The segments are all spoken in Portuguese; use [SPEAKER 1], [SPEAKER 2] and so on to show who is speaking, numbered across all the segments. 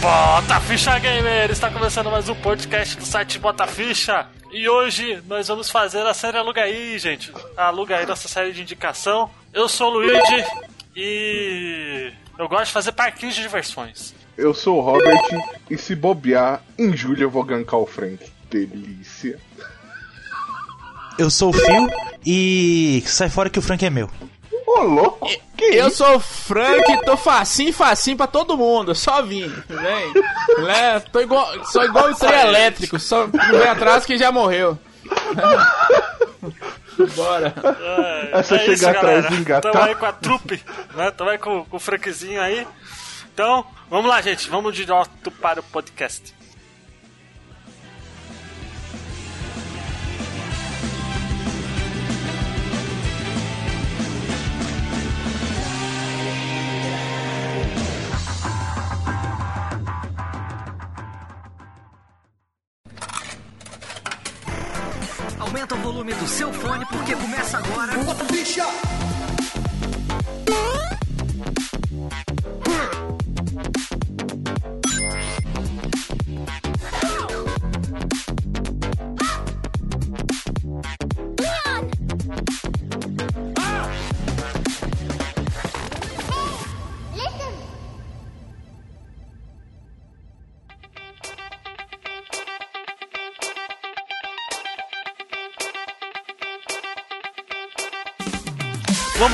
[SPEAKER 1] Bota Ficha Gamer! Está começando mais um podcast do site Bota Ficha. E hoje nós vamos fazer a série Aluga aí, gente. Aluga aí nossa série de indicação. Eu sou o Luigi e eu gosto de fazer parquinhos de diversões.
[SPEAKER 2] Eu sou o Robert e se bobear, em julho eu vou gankar o Frank. Delícia.
[SPEAKER 3] Eu sou o Phil e sai fora que o Frank é meu.
[SPEAKER 2] Ô, louco! Que
[SPEAKER 4] Eu
[SPEAKER 2] isso?
[SPEAKER 4] sou o Frank e tô facinho, facinho pra todo mundo. Só vim, vem. Né? Tô igual, sou igual o trem elétrico, só não vem atrás que já morreu. Bora.
[SPEAKER 1] É,
[SPEAKER 2] É só chegar
[SPEAKER 1] isso,
[SPEAKER 2] atrás
[SPEAKER 1] galera.
[SPEAKER 2] e engatar.
[SPEAKER 1] Tamo aí com a trupe, né? Tamo aí com, com o Frankzinho aí. Então, vamos lá, gente. Vamos direto para o podcast.
[SPEAKER 5] Aumenta o volume do seu fone porque começa agora.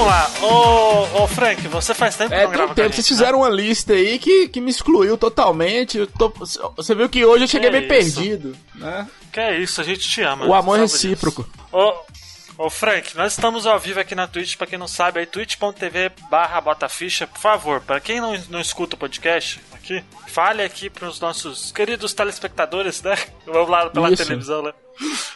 [SPEAKER 1] Vamos lá. Ô, ô Frank, você faz tempo que
[SPEAKER 4] É,
[SPEAKER 1] não
[SPEAKER 4] tem
[SPEAKER 1] grava
[SPEAKER 4] tempo.
[SPEAKER 1] gente,
[SPEAKER 4] Vocês
[SPEAKER 1] né?
[SPEAKER 4] fizeram uma lista aí que, que me excluiu totalmente. Tô- você viu que hoje eu cheguei
[SPEAKER 1] Que
[SPEAKER 4] meio
[SPEAKER 1] isso?
[SPEAKER 4] perdido. Né?
[SPEAKER 1] Que é isso, a gente te ama.
[SPEAKER 4] O amor é recíproco.
[SPEAKER 1] Ô, ô Frank, nós estamos ao vivo aqui na Twitch, pra quem não sabe, aí twitch.tv barra botaficha, por favor, pra quem não, não escuta o podcast aqui, fale aqui pros nossos queridos telespectadores, né? Vamos lá pela
[SPEAKER 4] Isso.
[SPEAKER 1] televisão, né?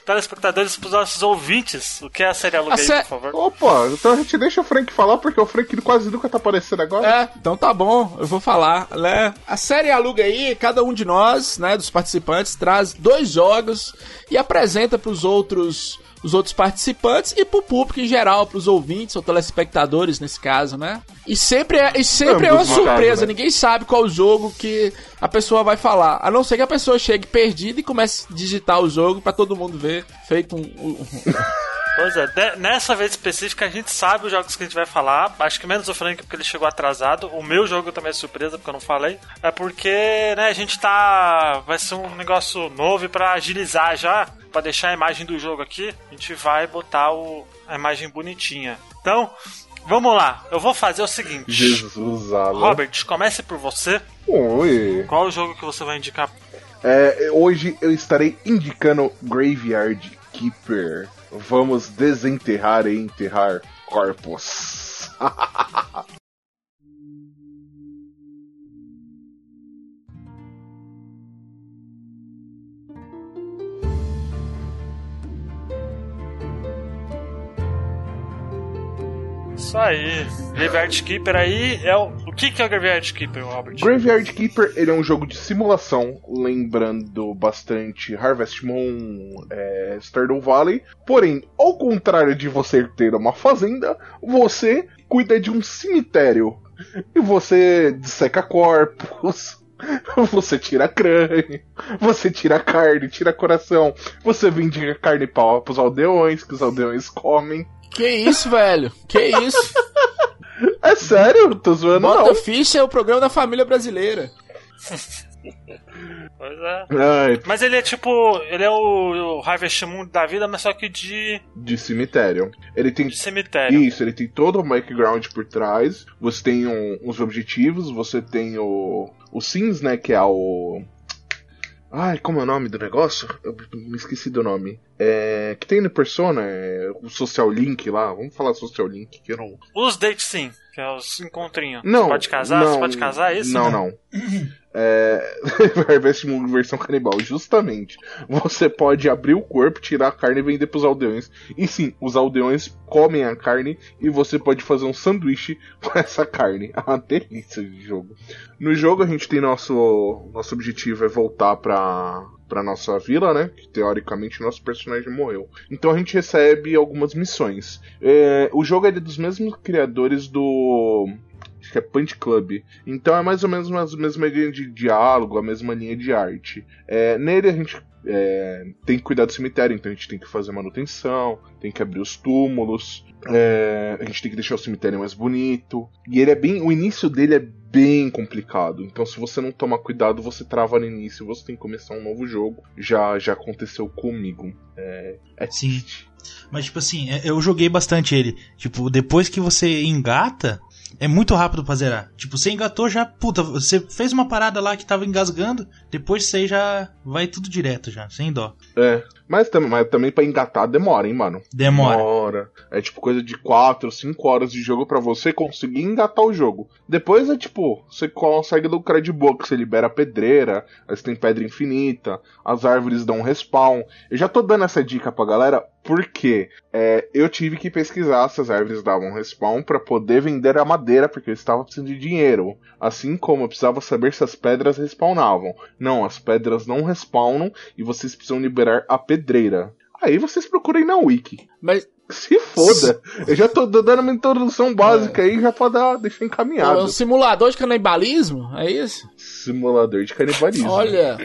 [SPEAKER 1] Telespectadores pros nossos ouvintes, o que é a série Aluga
[SPEAKER 4] A
[SPEAKER 1] aí,
[SPEAKER 4] sé-
[SPEAKER 1] por favor?
[SPEAKER 2] Opa, então a gente deixa o Frank falar porque o Frank quase nunca tá aparecendo agora.
[SPEAKER 4] É, então tá bom, eu vou falar, né? A série aluga aí, cada um de nós, né, dos participantes, traz dois jogos e apresenta pros outros os outros participantes e pro público em geral, pros ouvintes ou telespectadores nesse caso, né? E sempre é, e sempre é uma
[SPEAKER 2] no caso,
[SPEAKER 4] surpresa,
[SPEAKER 2] né?
[SPEAKER 4] ninguém sabe qual jogo que a pessoa vai falar, a não ser que a pessoa chegue perdida e comece a digitar o jogo pra todo mundo ver, feito um, um-
[SPEAKER 1] Pois é, de- nessa vez específica a gente sabe os jogos que a gente vai falar. Acho que menos o Frank porque ele chegou atrasado. O meu jogo também é surpresa porque eu não falei. É porque, né, a gente tá. Vai ser um negócio novo e pra agilizar já, pra deixar a imagem do jogo aqui, a gente vai botar o, a imagem bonitinha. Então, vamos lá. Eu vou fazer o seguinte.
[SPEAKER 2] Jesus, Alan.
[SPEAKER 1] Robert, comece por você.
[SPEAKER 2] Oi.
[SPEAKER 1] Qual o jogo que você vai indicar?
[SPEAKER 2] É, hoje eu estarei indicando Graveyard Keeper. Vamos desenterrar e enterrar corpos.
[SPEAKER 1] Isso aí. Graveyard Keeper aí é o. O que, que é o Graveyard Keeper, Robert?
[SPEAKER 2] Graveyard Keeper ele é um jogo de simulação, lembrando bastante Harvest Moon, é, Stardew Valley. Porém, ao contrário de você ter uma fazenda, você cuida de um cemitério. E você disseca corpos. Você tira crânio, você tira carne, tira coração, você vende carne para os aldeões, que os aldeões comem.
[SPEAKER 4] Que isso, velho? Que isso?
[SPEAKER 2] É sério, tô zoando
[SPEAKER 4] Bota
[SPEAKER 2] não.
[SPEAKER 4] Ficha é o programa da família brasileira.
[SPEAKER 1] Pois é.
[SPEAKER 2] Ai,
[SPEAKER 1] Mas ele é tipo. Ele é o, o Harvest Moon da vida, mas só que de,
[SPEAKER 2] de cemitério. Ele tem
[SPEAKER 1] de cemitério.
[SPEAKER 2] Isso, ele tem todo o background por trás. Você tem um- os objetivos, você tem o. O Sims, né? Que é o. Ai, como é o nome do negócio? Eu me esqueci do nome. É. Que tem no Persona, é, o Social Link lá. Vamos falar Social Link, que eu não.
[SPEAKER 1] Os date sim, que é os encontrinhos.
[SPEAKER 2] Não.
[SPEAKER 1] Você pode casar?
[SPEAKER 2] não,
[SPEAKER 1] Você pode casar? É Isso?
[SPEAKER 2] Não, não. É. Harvest Moon versão canibal. Justamente. Você pode abrir o corpo, tirar a carne e vender pros aldeões. E sim, os aldeões comem a carne e você pode fazer um sanduíche com essa carne. É uma delícia de jogo. No jogo a gente tem nosso. Nosso objetivo é voltar pra. pra nossa vila, né? Que teoricamente nosso personagem morreu. Então a gente recebe algumas missões. É, o jogo é dos mesmos criadores do que é Punch Club. Então é mais ou menos a mesma linha de diálogo, a mesma linha de arte. É, nele a gente é, tem que cuidar do cemitério, então a gente tem que fazer manutenção, tem que abrir os túmulos, é, a gente tem que deixar o cemitério mais bonito. E ele é bem. O início dele é bem complicado. Então, se você não tomar cuidado, você trava no início, você tem que começar um novo jogo. Já, já aconteceu comigo. É, é
[SPEAKER 3] Sim. Mas, tipo assim, é- eu joguei bastante ele. Tipo, depois que você engata, é muito rápido pra zerar. Tipo, você engatou já, puta, você fez uma parada lá que tava engasgando, depois você já vai tudo direto já, sem dó.
[SPEAKER 2] É. Mas, tam- mas também pra engatar demora, hein, mano?
[SPEAKER 3] Demora.
[SPEAKER 2] Demora. É tipo coisa de 4, 5 horas de jogo pra você conseguir engatar o jogo. Depois é tipo, você consegue lucrar de boa, que você libera a pedreira, aí você tem pedra infinita, as árvores dão respawn. Eu já tô dando essa dica pra galera porque é, eu tive que pesquisar se as árvores davam respawn pra poder vender a madeira, porque eu estava precisando de dinheiro. Assim como eu precisava saber se as pedras respawnavam. Não, as pedras não respawnam e vocês precisam liberar a pedreira. Aí vocês procurem na wiki.
[SPEAKER 4] Mas
[SPEAKER 2] Se foda. Eu já tô dando uma introdução básica aí já pra dar, deixar
[SPEAKER 4] é
[SPEAKER 2] encaminhado.
[SPEAKER 4] um simulador de canibalismo? É isso?
[SPEAKER 2] Simulador de canibalismo.
[SPEAKER 4] Olha,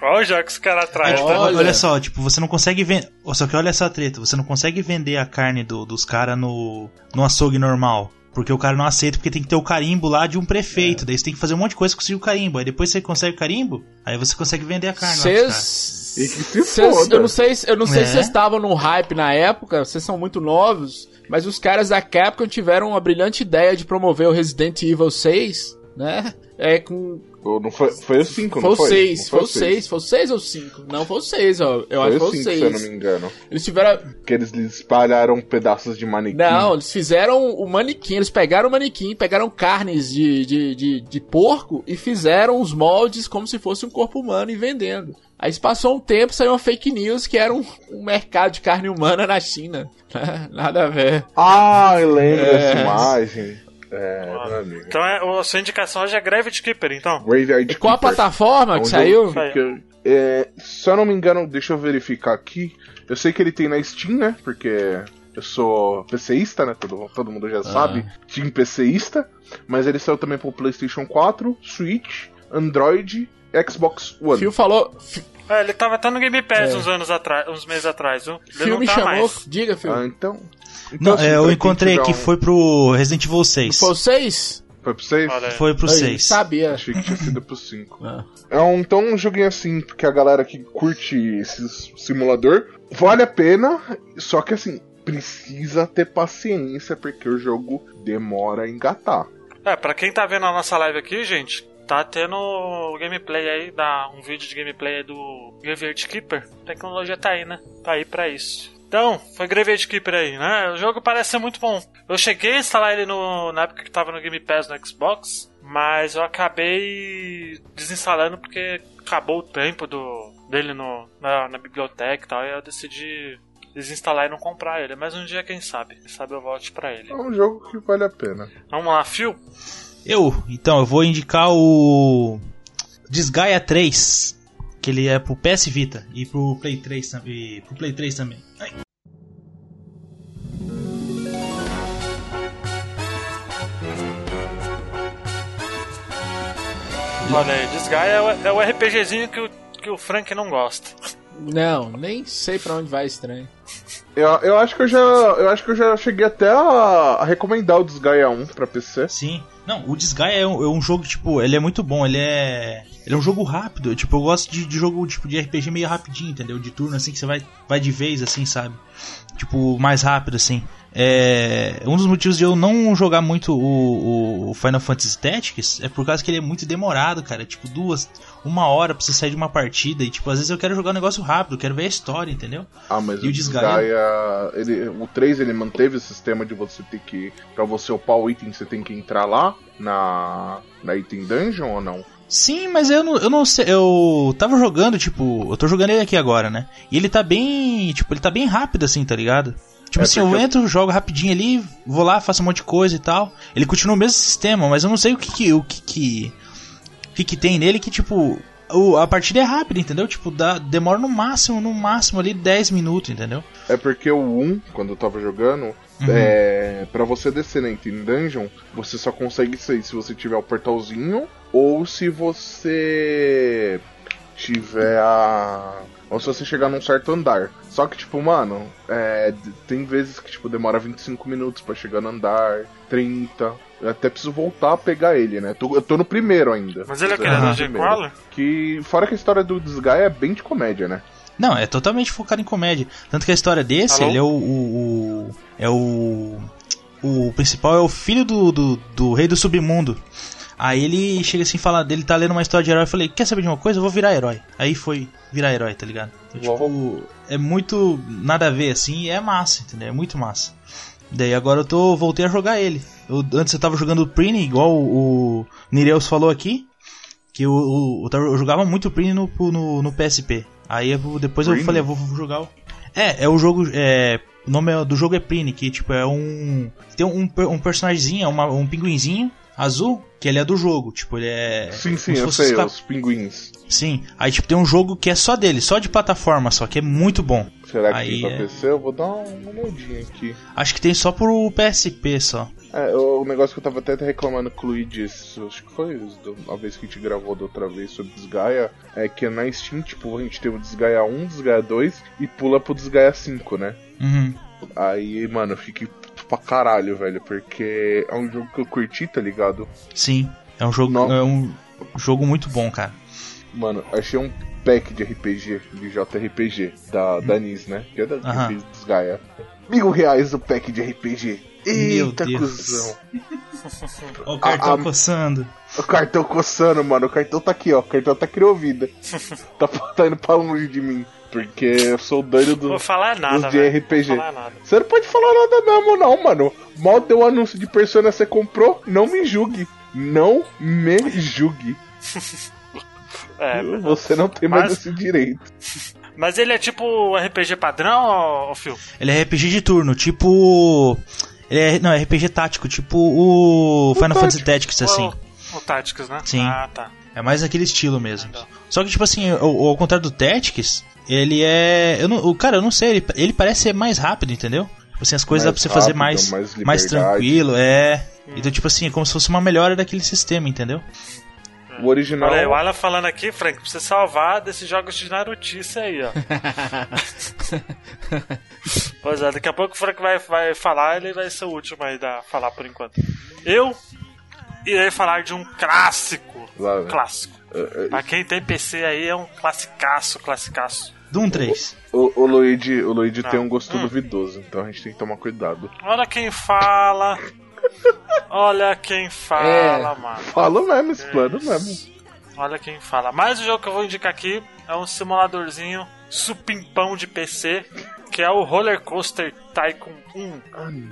[SPEAKER 1] Olha o jogo que os caras
[SPEAKER 3] É,
[SPEAKER 1] trazem.
[SPEAKER 3] tipo,
[SPEAKER 1] tá?
[SPEAKER 4] olha.
[SPEAKER 3] olha. só, tipo, você não consegue vender. Só que olha essa treta, você não consegue vender a carne do- dos caras no, no açougue normal. Porque o cara não aceita, porque tem que ter o carimbo lá de um prefeito. Daí você tem que fazer um monte de coisa pra conseguir o carimbo. Aí depois você consegue o carimbo, aí você consegue vender a carne
[SPEAKER 4] vocês.
[SPEAKER 2] E
[SPEAKER 4] eu não sei, se- eu não sei
[SPEAKER 3] É.
[SPEAKER 4] se vocês estavam no hype na época, vocês são muito novos, mas os caras da Capcom tiveram a brilhante ideia de promover o Resident Evil 6, né? É com.
[SPEAKER 2] Não foi, foi o 5,
[SPEAKER 4] Foi
[SPEAKER 2] não
[SPEAKER 4] o
[SPEAKER 2] foi?
[SPEAKER 4] 6,
[SPEAKER 2] Não
[SPEAKER 4] foi o
[SPEAKER 2] seis.
[SPEAKER 4] 6, foi o 6 ou 5? Não, foi o 6, ó. Eu acho que
[SPEAKER 2] Foi
[SPEAKER 4] foi
[SPEAKER 2] o
[SPEAKER 4] o
[SPEAKER 2] 5, se eu não
[SPEAKER 4] 6.
[SPEAKER 2] me engano.
[SPEAKER 4] Eles tiveram.
[SPEAKER 2] Que eles espalharam pedaços de manequim.
[SPEAKER 4] Não, eles fizeram o manequim, eles pegaram o manequim, pegaram carnes de, de, de, de porco e fizeram os moldes como se fosse um corpo humano e vendendo. Aí se passou um tempo, saiu uma fake news que era um, um mercado de carne humana na China. Nada a ver.
[SPEAKER 2] Ah, eu lembro
[SPEAKER 4] É.
[SPEAKER 2] dessa imagem. É, meu amigo.
[SPEAKER 1] Então é, a sua indicação hoje é Gravity Keeper, então.
[SPEAKER 2] Graveyard
[SPEAKER 4] E qual a plataforma
[SPEAKER 2] É
[SPEAKER 4] que
[SPEAKER 2] jogo
[SPEAKER 4] saiu?
[SPEAKER 2] que- é, se eu não me engano, deixa eu verificar aqui. Eu sei que ele tem na Steam, né? Porque eu sou PCista, né? Todo, todo mundo já sabe. Team PCista. Mas ele saiu também pro PlayStation 4, Switch, Android, Xbox One.
[SPEAKER 4] Phil falou.
[SPEAKER 1] É, ele tava até no Game Pass
[SPEAKER 4] É.
[SPEAKER 1] uns anos atrás, uns meses atrás, viu? Ele
[SPEAKER 4] Phil
[SPEAKER 1] não
[SPEAKER 4] me
[SPEAKER 1] tá
[SPEAKER 4] chamou.
[SPEAKER 1] mais.
[SPEAKER 4] Diga, Phil.
[SPEAKER 2] Ah, então. Então
[SPEAKER 3] Não,
[SPEAKER 2] assim,
[SPEAKER 3] é, eu encontrei aqui,
[SPEAKER 2] um-
[SPEAKER 3] foi pro Resident Evil 6.
[SPEAKER 4] Foi o 6?
[SPEAKER 2] Foi pro 6?
[SPEAKER 1] Olha.
[SPEAKER 3] Foi pro
[SPEAKER 4] Aí,
[SPEAKER 3] 6.
[SPEAKER 4] Sabia.
[SPEAKER 2] Achei que tinha sido pro 5.
[SPEAKER 4] Ah.
[SPEAKER 2] É um, então um joguinho assim, porque a galera que curte esse simulador, vale a pena, só que assim, precisa ter paciência, porque o jogo demora a engatar.
[SPEAKER 1] É, pra quem tá vendo a nossa live aqui, gente, tá tendo gameplay aí, dá um vídeo de gameplay aí do Graveyard Keeper. A tecnologia tá aí, né? Tá aí pra isso. Então, foi Graveyard Keeper aí, né? O jogo parece ser muito bom. Eu cheguei a instalar ele no, na época que tava no Game Pass no Xbox, mas eu acabei desinstalando porque acabou o tempo do, dele no, na, na biblioteca e tal, e eu decidi desinstalar e não comprar ele. Mas um dia, quem sabe? Quem sabe eu volte pra ele.
[SPEAKER 2] É um jogo que vale a pena.
[SPEAKER 1] Vamos lá, Phil?
[SPEAKER 3] Eu, então, eu vou indicar o Desgaia 3, que ele é pro PS Vita e pro Play 3, tam- e pro Play 3 também. Ai.
[SPEAKER 1] Olha aí, Desgaia é o, é o RPGzinho que o, que o Frank não gosta.
[SPEAKER 4] Não, nem sei pra onde vai esse trem.
[SPEAKER 2] Eu, eu acho que eu já. Eu acho que eu já cheguei até a, a recomendar o Desgaia 1 pra PC.
[SPEAKER 3] Sim. Não, o Desgaia é um, é um jogo, tipo, ele é muito bom, ele é. Ele é um jogo rápido, tipo, eu gosto de, de jogo tipo de RPG meio rapidinho, entendeu? De turno assim que você vai, vai de vez, assim, sabe? Tipo, mais rápido, assim. É, um dos motivos de eu não jogar muito o, o Final Fantasy Tactics é por causa que ele é muito demorado, cara. Tipo, duas, uma hora pra você sair de uma partida. E, tipo, às vezes eu quero jogar um negócio rápido, eu quero ver a história, entendeu?
[SPEAKER 2] Ah, mas
[SPEAKER 3] E o Desgaia?
[SPEAKER 2] Desgaia. Ele, o 3 ele manteve o sistema de você ter que. Pra você upar o item, você tem que entrar lá na. Na item dungeon ou não?
[SPEAKER 3] Sim, mas eu não, eu não sei. Eu tava jogando, tipo. Eu tô jogando ele aqui agora, né? E ele tá bem. Tipo, ele tá bem rápido assim, tá ligado? Tipo
[SPEAKER 2] É,
[SPEAKER 3] assim, eu entro, jogo rapidinho ali, vou lá, faço um monte de coisa e tal. Ele continua o mesmo sistema, mas eu não sei o que que. O que que, o que, que tem nele que, tipo. o- a partida é rápida, entendeu? Tipo, dá, demora no máximo, no máximo ali 10 minutos, entendeu?
[SPEAKER 2] É porque o 1, quando eu tava jogando, é, para você descer na Item Dungeon, você só consegue sair se você tiver o portalzinho ou se você tiver a. Ou se você chegar num certo andar. Só que, tipo, mano, é, tem vezes que tipo, demora 25 minutos pra chegar no andar, 30. Eu até preciso voltar a pegar ele, né? Tô- eu tô no primeiro ainda.
[SPEAKER 1] Mas ele é aquele
[SPEAKER 2] primeiro.
[SPEAKER 1] Crawler?
[SPEAKER 2] Que, fora que a história do Desgaia é bem de comédia, né?
[SPEAKER 3] Não, é totalmente focado em comédia. Tanto que a história desse,
[SPEAKER 1] Alô?
[SPEAKER 3] ele é o, o- o- É o. O principal é o filho do, do, do rei do submundo. Aí ele chega assim e fala dele tá lendo uma história de herói. Eu falei, quer saber de uma coisa? Eu vou virar herói. Aí foi virar herói, tá ligado? Então, tipo, é muito nada a ver assim e é massa, entendeu? É muito massa. Daí agora eu tô. voltei a jogar ele. Eu- antes eu tava jogando o Prini, igual o, o Nireus falou aqui. Que eu, eu, eu jogava muito Prini no, no, no PSP. Aí eu- depois eu
[SPEAKER 2] Prini?
[SPEAKER 3] falei, eu vou, vou jogar o. É, é o jogo. É, o nome é- do jogo é Prini, que tipo é um. Tem um, um personagemzinho, uma- um pinguinzinho azul, que ele é do jogo. Tipo, ele é.
[SPEAKER 2] Sim, sim, eu sei,
[SPEAKER 3] os
[SPEAKER 2] os pinguins.
[SPEAKER 3] Sim, aí tipo tem um jogo que é só dele, só de plataforma, só que é muito bom.
[SPEAKER 2] Será que
[SPEAKER 3] Aí
[SPEAKER 2] tem pra
[SPEAKER 3] é-
[SPEAKER 2] PC? Eu vou dar uma olhadinha aqui.
[SPEAKER 3] Acho que tem só pro PSP só.
[SPEAKER 2] É, o negócio que eu tava até reclamando com o Luigi, acho que foi isso, a vez que a gente gravou da outra vez sobre Desgaia, é que na Steam, tipo, a gente tem o Desgaia 1, Desgaia 2 e pula pro Desgaia 5, né?
[SPEAKER 3] Uhum.
[SPEAKER 2] Aí, mano, eu fiquei pra caralho, velho, porque é um jogo que eu curti, tá ligado?
[SPEAKER 3] Sim, é um jogo,
[SPEAKER 2] Não.
[SPEAKER 3] é um jogo muito bom, cara.
[SPEAKER 2] Mano, achei um pack de RPG, de JRPG, da, da NIS, né? Que é da
[SPEAKER 3] Aham.
[SPEAKER 2] que fez Desgaia. Mil reais o pack de RPG. Eita, cuzão.
[SPEAKER 3] Ó o cartão
[SPEAKER 2] a-
[SPEAKER 3] coçando.
[SPEAKER 2] O cartão coçando, mano. O cartão tá aqui, ó. O cartão tá criou vida. tá, tá indo pra longe de mim. Porque eu sou o doido
[SPEAKER 1] Não
[SPEAKER 2] do,
[SPEAKER 1] vou falar nada,
[SPEAKER 2] dos de
[SPEAKER 1] velho.
[SPEAKER 2] RPG.
[SPEAKER 1] Não vou falar nada.
[SPEAKER 2] Você não pode falar nada mesmo, não, mano. Mal deu o anúncio de Persona você comprou, não me julgue. Não me julgue.
[SPEAKER 1] É,
[SPEAKER 2] Você não tem mais
[SPEAKER 1] Mas-
[SPEAKER 2] esse direito.
[SPEAKER 1] mas ele é tipo RPG padrão, ô, ô Phil?
[SPEAKER 3] Ele é RPG de turno, tipo. Ele é. Não, é RPG tático, tipo o. Final Fantasy Tactics, assim.
[SPEAKER 1] O, o Tactics, né?
[SPEAKER 3] Sim.
[SPEAKER 1] Ah, tá.
[SPEAKER 3] É mais aquele estilo mesmo.
[SPEAKER 1] Legal.
[SPEAKER 3] Só que, tipo assim, ao, ao contrário do Tactics, ele é. Eu não, o cara, eu não sei, ele, ele parece ser mais rápido, entendeu? Tipo assim, as coisas dá
[SPEAKER 2] Mais
[SPEAKER 3] pra você fazer
[SPEAKER 2] rápido,
[SPEAKER 3] mais,
[SPEAKER 2] mais
[SPEAKER 3] mais,
[SPEAKER 2] liberdade.
[SPEAKER 3] tranquilo, é. Então, tipo assim, é como se fosse uma melhora daquele sistema, entendeu?
[SPEAKER 2] O original.
[SPEAKER 1] Olha aí, o Alan falando aqui, Frank, pra você salvar desses jogos de Narutice aí, ó. pois é, daqui a pouco o Frank vai, vai falar, ele vai ser o último aí da falar por enquanto. Eu irei falar de um clássico.
[SPEAKER 2] Lá?
[SPEAKER 1] Clássico.
[SPEAKER 2] É, é,
[SPEAKER 1] Pra quem tem PC aí é um classicaço, classicaço.
[SPEAKER 3] Doom 3.
[SPEAKER 2] O, o Luigi, o Luigi
[SPEAKER 1] Ah.
[SPEAKER 2] tem um gosto
[SPEAKER 1] Hum.
[SPEAKER 2] duvidoso, então a gente tem que tomar cuidado.
[SPEAKER 1] Olha quem fala. Olha quem fala,
[SPEAKER 4] É.
[SPEAKER 1] mano.
[SPEAKER 2] Fala mesmo, explano mesmo.
[SPEAKER 1] Olha quem fala. Mais o jogo que eu vou indicar aqui é um simuladorzinho supimpão de PC, que é o Roller Coaster Tycoon 1.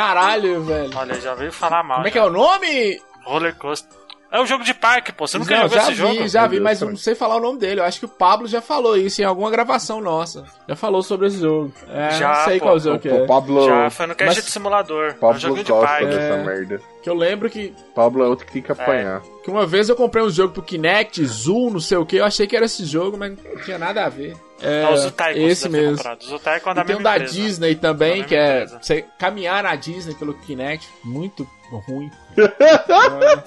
[SPEAKER 4] Caralho, velho.
[SPEAKER 1] Olha, já veio falar mal.
[SPEAKER 4] Como é que é o nome?
[SPEAKER 1] Roller Coaster. É um jogo de parque, pô. Você nunca
[SPEAKER 4] Não,
[SPEAKER 1] jogou
[SPEAKER 4] já
[SPEAKER 1] esse
[SPEAKER 4] vi,
[SPEAKER 1] jogo?
[SPEAKER 4] já
[SPEAKER 2] Meu
[SPEAKER 4] vi,
[SPEAKER 2] Deus,
[SPEAKER 4] mas não sei falar o nome dele. Eu acho que o Pablo já falou isso em alguma gravação nossa. Já falou sobre esse jogo. É,
[SPEAKER 1] Já,
[SPEAKER 4] não sei
[SPEAKER 1] pô.
[SPEAKER 4] qual jogo que é.
[SPEAKER 2] O Pablo,
[SPEAKER 1] Já foi no cast
[SPEAKER 4] Mas-
[SPEAKER 1] de simulador. É um
[SPEAKER 2] Pablo
[SPEAKER 1] joguinho de parque.
[SPEAKER 4] É.
[SPEAKER 2] merda.
[SPEAKER 4] Que eu lembro que,
[SPEAKER 2] Pablo é outro que tem que apanhar.
[SPEAKER 4] que uma vez eu comprei um jogo pro Kinect, Zoom, não sei o que. Eu achei que era esse jogo, mas não tinha nada a ver. É,
[SPEAKER 1] É o Zutaiko
[SPEAKER 4] esse mesmo.
[SPEAKER 1] Zutaiko é da
[SPEAKER 4] E tem um da
[SPEAKER 1] empresa.
[SPEAKER 4] Disney também, que é você caminhar na Disney pelo Kinect. Muito ruim.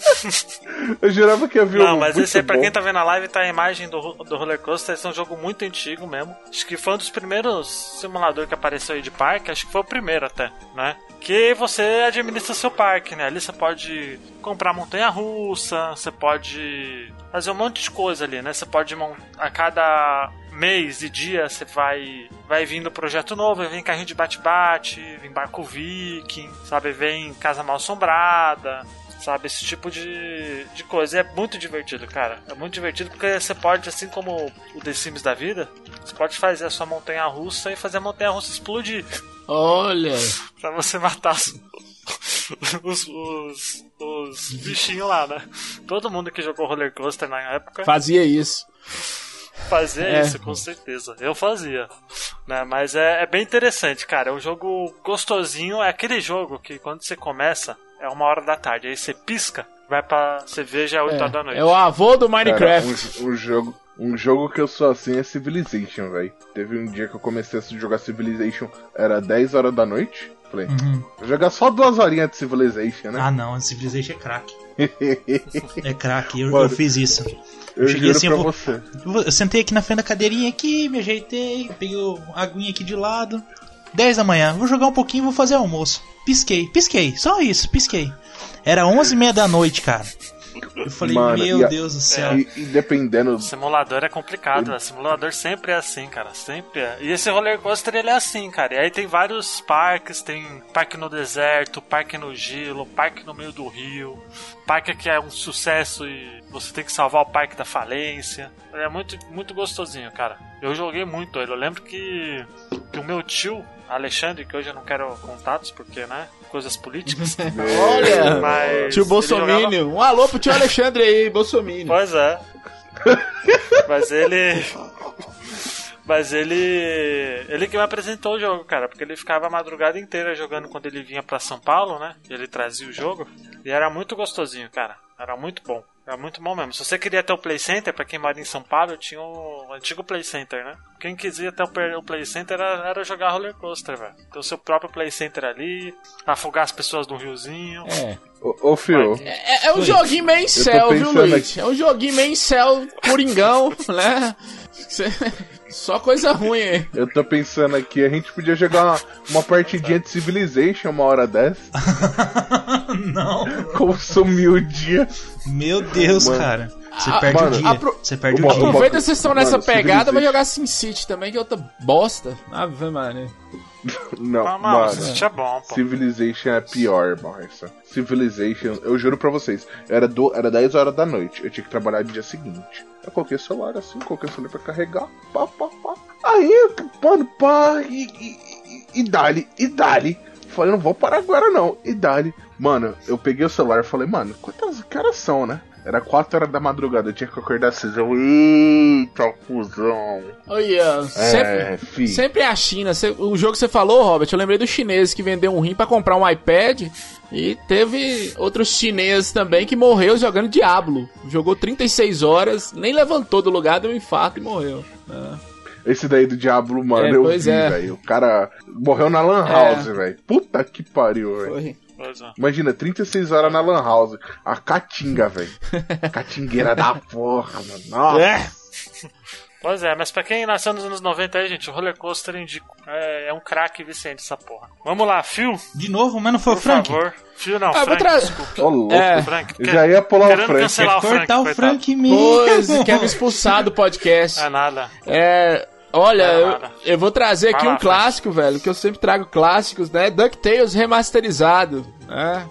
[SPEAKER 2] Eu jurava que havia
[SPEAKER 1] Não,
[SPEAKER 2] um
[SPEAKER 1] mas
[SPEAKER 2] muito
[SPEAKER 1] esse aí, pra
[SPEAKER 2] bom.
[SPEAKER 1] quem tá vendo a live, tá a imagem do, do Roller Coaster. Esse é um jogo muito antigo mesmo. Acho que foi um dos primeiros simuladores que apareceu aí de parque. Acho que foi o primeiro até, né? Que você administra seu parque, né? Ali você pode comprar montanha-russa, você pode fazer um monte de coisa ali, né? Você pode a cada mês e dia você vai vai vindo projeto novo, vem carrinho de bate-bate, vem barco viking, sabe, vem casa mal assombrada, sabe, esse tipo de, de coisa. E é muito divertido, cara. É muito divertido porque você pode, assim como o The Sims da vida, você pode fazer a sua montanha russa e fazer a montanha russa explodir
[SPEAKER 4] Olha.
[SPEAKER 1] pra você matar os, os, os, os bichinhos lá, né? Todo mundo que jogou roller coaster na época
[SPEAKER 4] Fazia isso.
[SPEAKER 1] Fazia
[SPEAKER 4] É.
[SPEAKER 1] isso, com certeza. Eu fazia. Né? Mas é, é bem interessante, cara. É um jogo gostosinho. É aquele jogo que quando você começa, é uma hora da tarde. Aí você pisca, vai pra. Você vê já é 8 horas da noite.
[SPEAKER 4] É o avô do
[SPEAKER 2] Cara,
[SPEAKER 4] Minecraft.
[SPEAKER 2] um, um jogo, um jogo que eu sou assim é Civilization, velho. Teve um dia que eu comecei a jogar Civilization, era 10 horas da noite. Falei,
[SPEAKER 3] Uhum.
[SPEAKER 2] vou jogar só duas horinhas de Civilization, né?
[SPEAKER 3] Ah não, Civilization é craque. É craque, eu, eu fiz isso.
[SPEAKER 2] eu
[SPEAKER 3] cheguei
[SPEAKER 2] juro
[SPEAKER 3] assim, eu vou-
[SPEAKER 2] você.
[SPEAKER 3] Eu, eu sentei aqui na frente da cadeirinha aqui, me ajeitei, peguei a aguinha aqui de lado. 10 da manhã, vou jogar um pouquinho, vou fazer almoço. Pisquei, pisquei, só isso, pisquei. Era 11 e meia da noite, cara. Eu falei,
[SPEAKER 2] Mano,
[SPEAKER 3] meu
[SPEAKER 2] a-
[SPEAKER 3] Deus do céu.
[SPEAKER 2] E, e dependendo.
[SPEAKER 1] Simulador é complicado, velho. Simulador sempre é assim, cara. Sempre é. E esse roller coaster ele é assim, cara. E aí tem vários parques: tem parque no deserto, parque no gelo, parque no meio do rio, parque que é um sucesso e você tem que salvar o parque da falência. É muito, muito gostosinho, cara. Eu joguei muito ele. Eu lembro que, que o meu tio, Alexandre, que hoje eu não quero contatos porque, né? Coisas políticas.
[SPEAKER 4] Olha,
[SPEAKER 1] Mas
[SPEAKER 4] tio
[SPEAKER 1] jogava-
[SPEAKER 4] Um alô pro tio Alexandre aí, Bolsominion.
[SPEAKER 1] Pois é. Mas ele. Mas ele. Ele que me apresentou o jogo, cara. Porque ele ficava a madrugada inteira jogando quando ele vinha pra São Paulo, né? Ele trazia o jogo. E era muito gostosinho, cara. Era muito bom. Era muito bom mesmo. Se você queria ter o Play Center, pra quem mora em São Paulo, eu tinha o antigo Play Center, né? Quem quisia ter o Play Center era, era jogar roller coaster, velho. Ter o seu próprio Play Center ali, afogar as pessoas no riozinho.
[SPEAKER 4] É.
[SPEAKER 2] Ô, ô Phil,
[SPEAKER 4] É, é um joguinho meio céu, viu, Luiz? É um joguinho meio céu, coringão, né? Só coisa ruim, hein?
[SPEAKER 2] eu tô pensando aqui, a gente podia jogar uma, uma partidinha de Civilization uma hora dessa.
[SPEAKER 3] Não,
[SPEAKER 2] Consumir o dia.
[SPEAKER 3] meu Deus,
[SPEAKER 2] Mano.
[SPEAKER 3] cara. Você
[SPEAKER 4] Ah,
[SPEAKER 3] perde
[SPEAKER 2] mano,
[SPEAKER 3] o dia.
[SPEAKER 4] apro-
[SPEAKER 3] Você perde o
[SPEAKER 2] Uma-
[SPEAKER 3] dia.
[SPEAKER 4] Aproveita que vocês estão nessa
[SPEAKER 2] Mano,
[SPEAKER 4] pegada, vai jogar Sin City também, que é outra bosta. Ave Maria.
[SPEAKER 2] Não,
[SPEAKER 1] Ah,
[SPEAKER 2] mano.
[SPEAKER 1] mas isso é bom, pô.
[SPEAKER 2] Civilization é pior, Marcia. Civilization, eu juro pra vocês, era, do, era 10 horas da noite, eu tinha que trabalhar no dia seguinte. Eu coloquei o celular assim, coloquei o celular pra carregar, pá, pá, pá. Aí, mano, pá, e, e, e, e dali, e dali. Falei, não vou parar agora não, e dali. Mano, eu peguei o celular e falei, mano, quantas horas são, né? Era 4 horas da madrugada, eu tinha que acordar 6. Eu, eita, fusão.
[SPEAKER 4] Olha, sempre,
[SPEAKER 2] É, fi.
[SPEAKER 4] sempre é a China. Cê- o jogo que você falou, Robert, eu lembrei do chinês que vendeu um rim pra comprar um iPad. E teve outros chineses também que morreu jogando Diablo. Jogou 36 horas, nem levantou do lugar, deu um infarto e morreu.
[SPEAKER 2] Esse daí do Diablo, mano,
[SPEAKER 4] É,
[SPEAKER 2] eu vi,
[SPEAKER 4] é.
[SPEAKER 2] velho. O cara morreu na Lan House, velho. Puta que pariu, velho.
[SPEAKER 1] É.
[SPEAKER 2] Imagina, 36 horas na Lan House. A Caatinga, velho. Catingueira da porra, mano. Nossa.
[SPEAKER 4] É.
[SPEAKER 1] Pois é, mas pra quem nasceu nos anos 90 aí, gente, o roller coaster indico. É, é um craque vicente essa porra. Vamos lá, Phil,
[SPEAKER 3] De novo, mas não foi o
[SPEAKER 1] por
[SPEAKER 3] Frank?
[SPEAKER 1] favor. Phil não,
[SPEAKER 4] Ah, eu vou
[SPEAKER 1] Frank,
[SPEAKER 4] tra-
[SPEAKER 1] desculpa.
[SPEAKER 2] Ô, louco.
[SPEAKER 4] É.
[SPEAKER 1] Frank,
[SPEAKER 2] Eu já ia pular o Frank.
[SPEAKER 1] cancelar o Frank,
[SPEAKER 3] Cortar o
[SPEAKER 1] coitado.
[SPEAKER 3] Frank mesmo.
[SPEAKER 4] Pois, quer me expulsar do podcast.
[SPEAKER 1] É nada.
[SPEAKER 4] É. Olha, eu, eu vou trazer aqui um clássico, velho, que eu sempre trago clássicos, né? DuckTales remasterizado, né?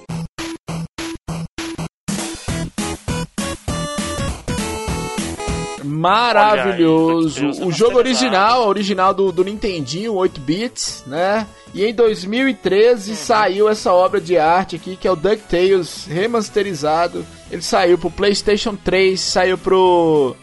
[SPEAKER 4] Maravilhoso.
[SPEAKER 1] Aí,
[SPEAKER 4] o jogo original, original do, do Nintendinho, 8 bits, né? E em 2013 saiu essa obra de arte aqui, que é o DuckTales remasterizado. Ele saiu pro PlayStation 3, saiu pro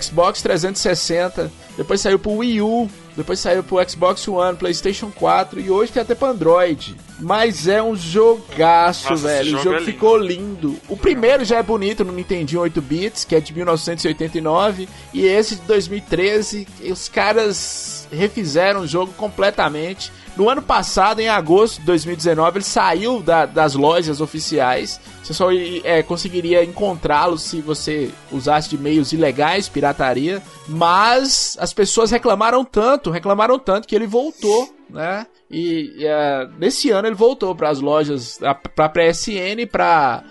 [SPEAKER 4] Xbox 360, depois saiu pro Wii U, depois saiu pro Xbox One, PlayStation 4 e hoje tem até pra Android. Mas é um jogaço,
[SPEAKER 1] Nossa,
[SPEAKER 4] velho.
[SPEAKER 1] jogo
[SPEAKER 4] o jogo
[SPEAKER 1] é lindo.
[SPEAKER 4] ficou lindo. O primeiro já é bonito no Nintendinho 8 bits, que é de 1989, e esse de 2013, os caras refizeram o jogo completamente. No ano passado, em agosto de 2019, ele saiu da- das lojas oficiais. Você só é, conseguiria encontrá-lo se você usasse de meios ilegais, pirataria. Mas as pessoas reclamaram tanto, reclamaram tanto que ele voltou, né? E é, nesse ano ele voltou para as lojas, para PSN, para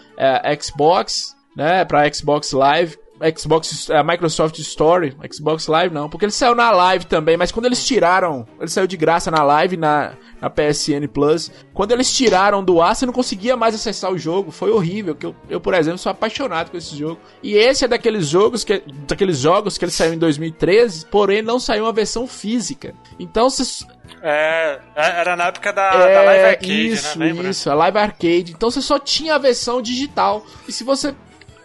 [SPEAKER 4] Xbox, né? Para Xbox Live. Xbox, a Microsoft Store, Xbox Live não, porque ele saiu na live também, mas quando eles tiraram, ele saiu de graça na live, na, na PSN Plus, quando eles tiraram do ar, você não conseguia mais acessar o jogo, foi horrível, que eu, eu por exemplo, sou apaixonado com esse jogo, e esse é daqueles jogos que, daqueles jogos que ele saiu em 2013, porém não saiu uma versão física, então você...
[SPEAKER 1] É, é, era na época da, da Live Arcade,
[SPEAKER 4] isso,
[SPEAKER 1] né? Lembra?
[SPEAKER 4] isso, a Live Arcade, então você só tinha a versão digital, e se você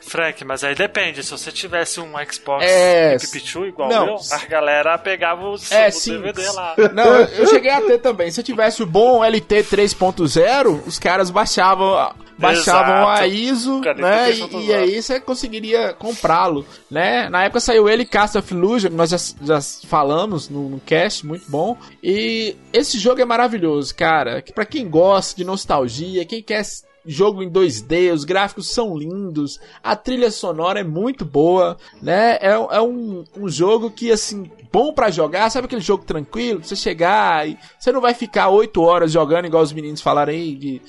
[SPEAKER 1] Frank, mas aí depende. Se você tivesse um Xbox
[SPEAKER 4] É,
[SPEAKER 1] Pipichu igual
[SPEAKER 4] não.
[SPEAKER 1] eu, a galera pegava o,
[SPEAKER 4] É,
[SPEAKER 1] o. DVD lá.
[SPEAKER 4] Não, eu cheguei a ter também. Se eu tivesse o bom LT 3.0, os caras baixavam, baixavam
[SPEAKER 1] Exato.
[SPEAKER 4] a ISO, né? E, e aí você conseguiria comprá-lo, né? Na época saiu ele Cast of Illusion, nós já, já falamos no, no cast, muito bom. E esse jogo é maravilhoso, cara. Que Pra quem gosta de nostalgia, quem quer jogo em 2D, os gráficos são lindos, a trilha sonora é muito boa, né? É, é um, um jogo que, assim, bom pra jogar, sabe aquele jogo tranquilo? Você chegar e você não vai ficar 8 horas jogando, igual os meninos falaram aí, de,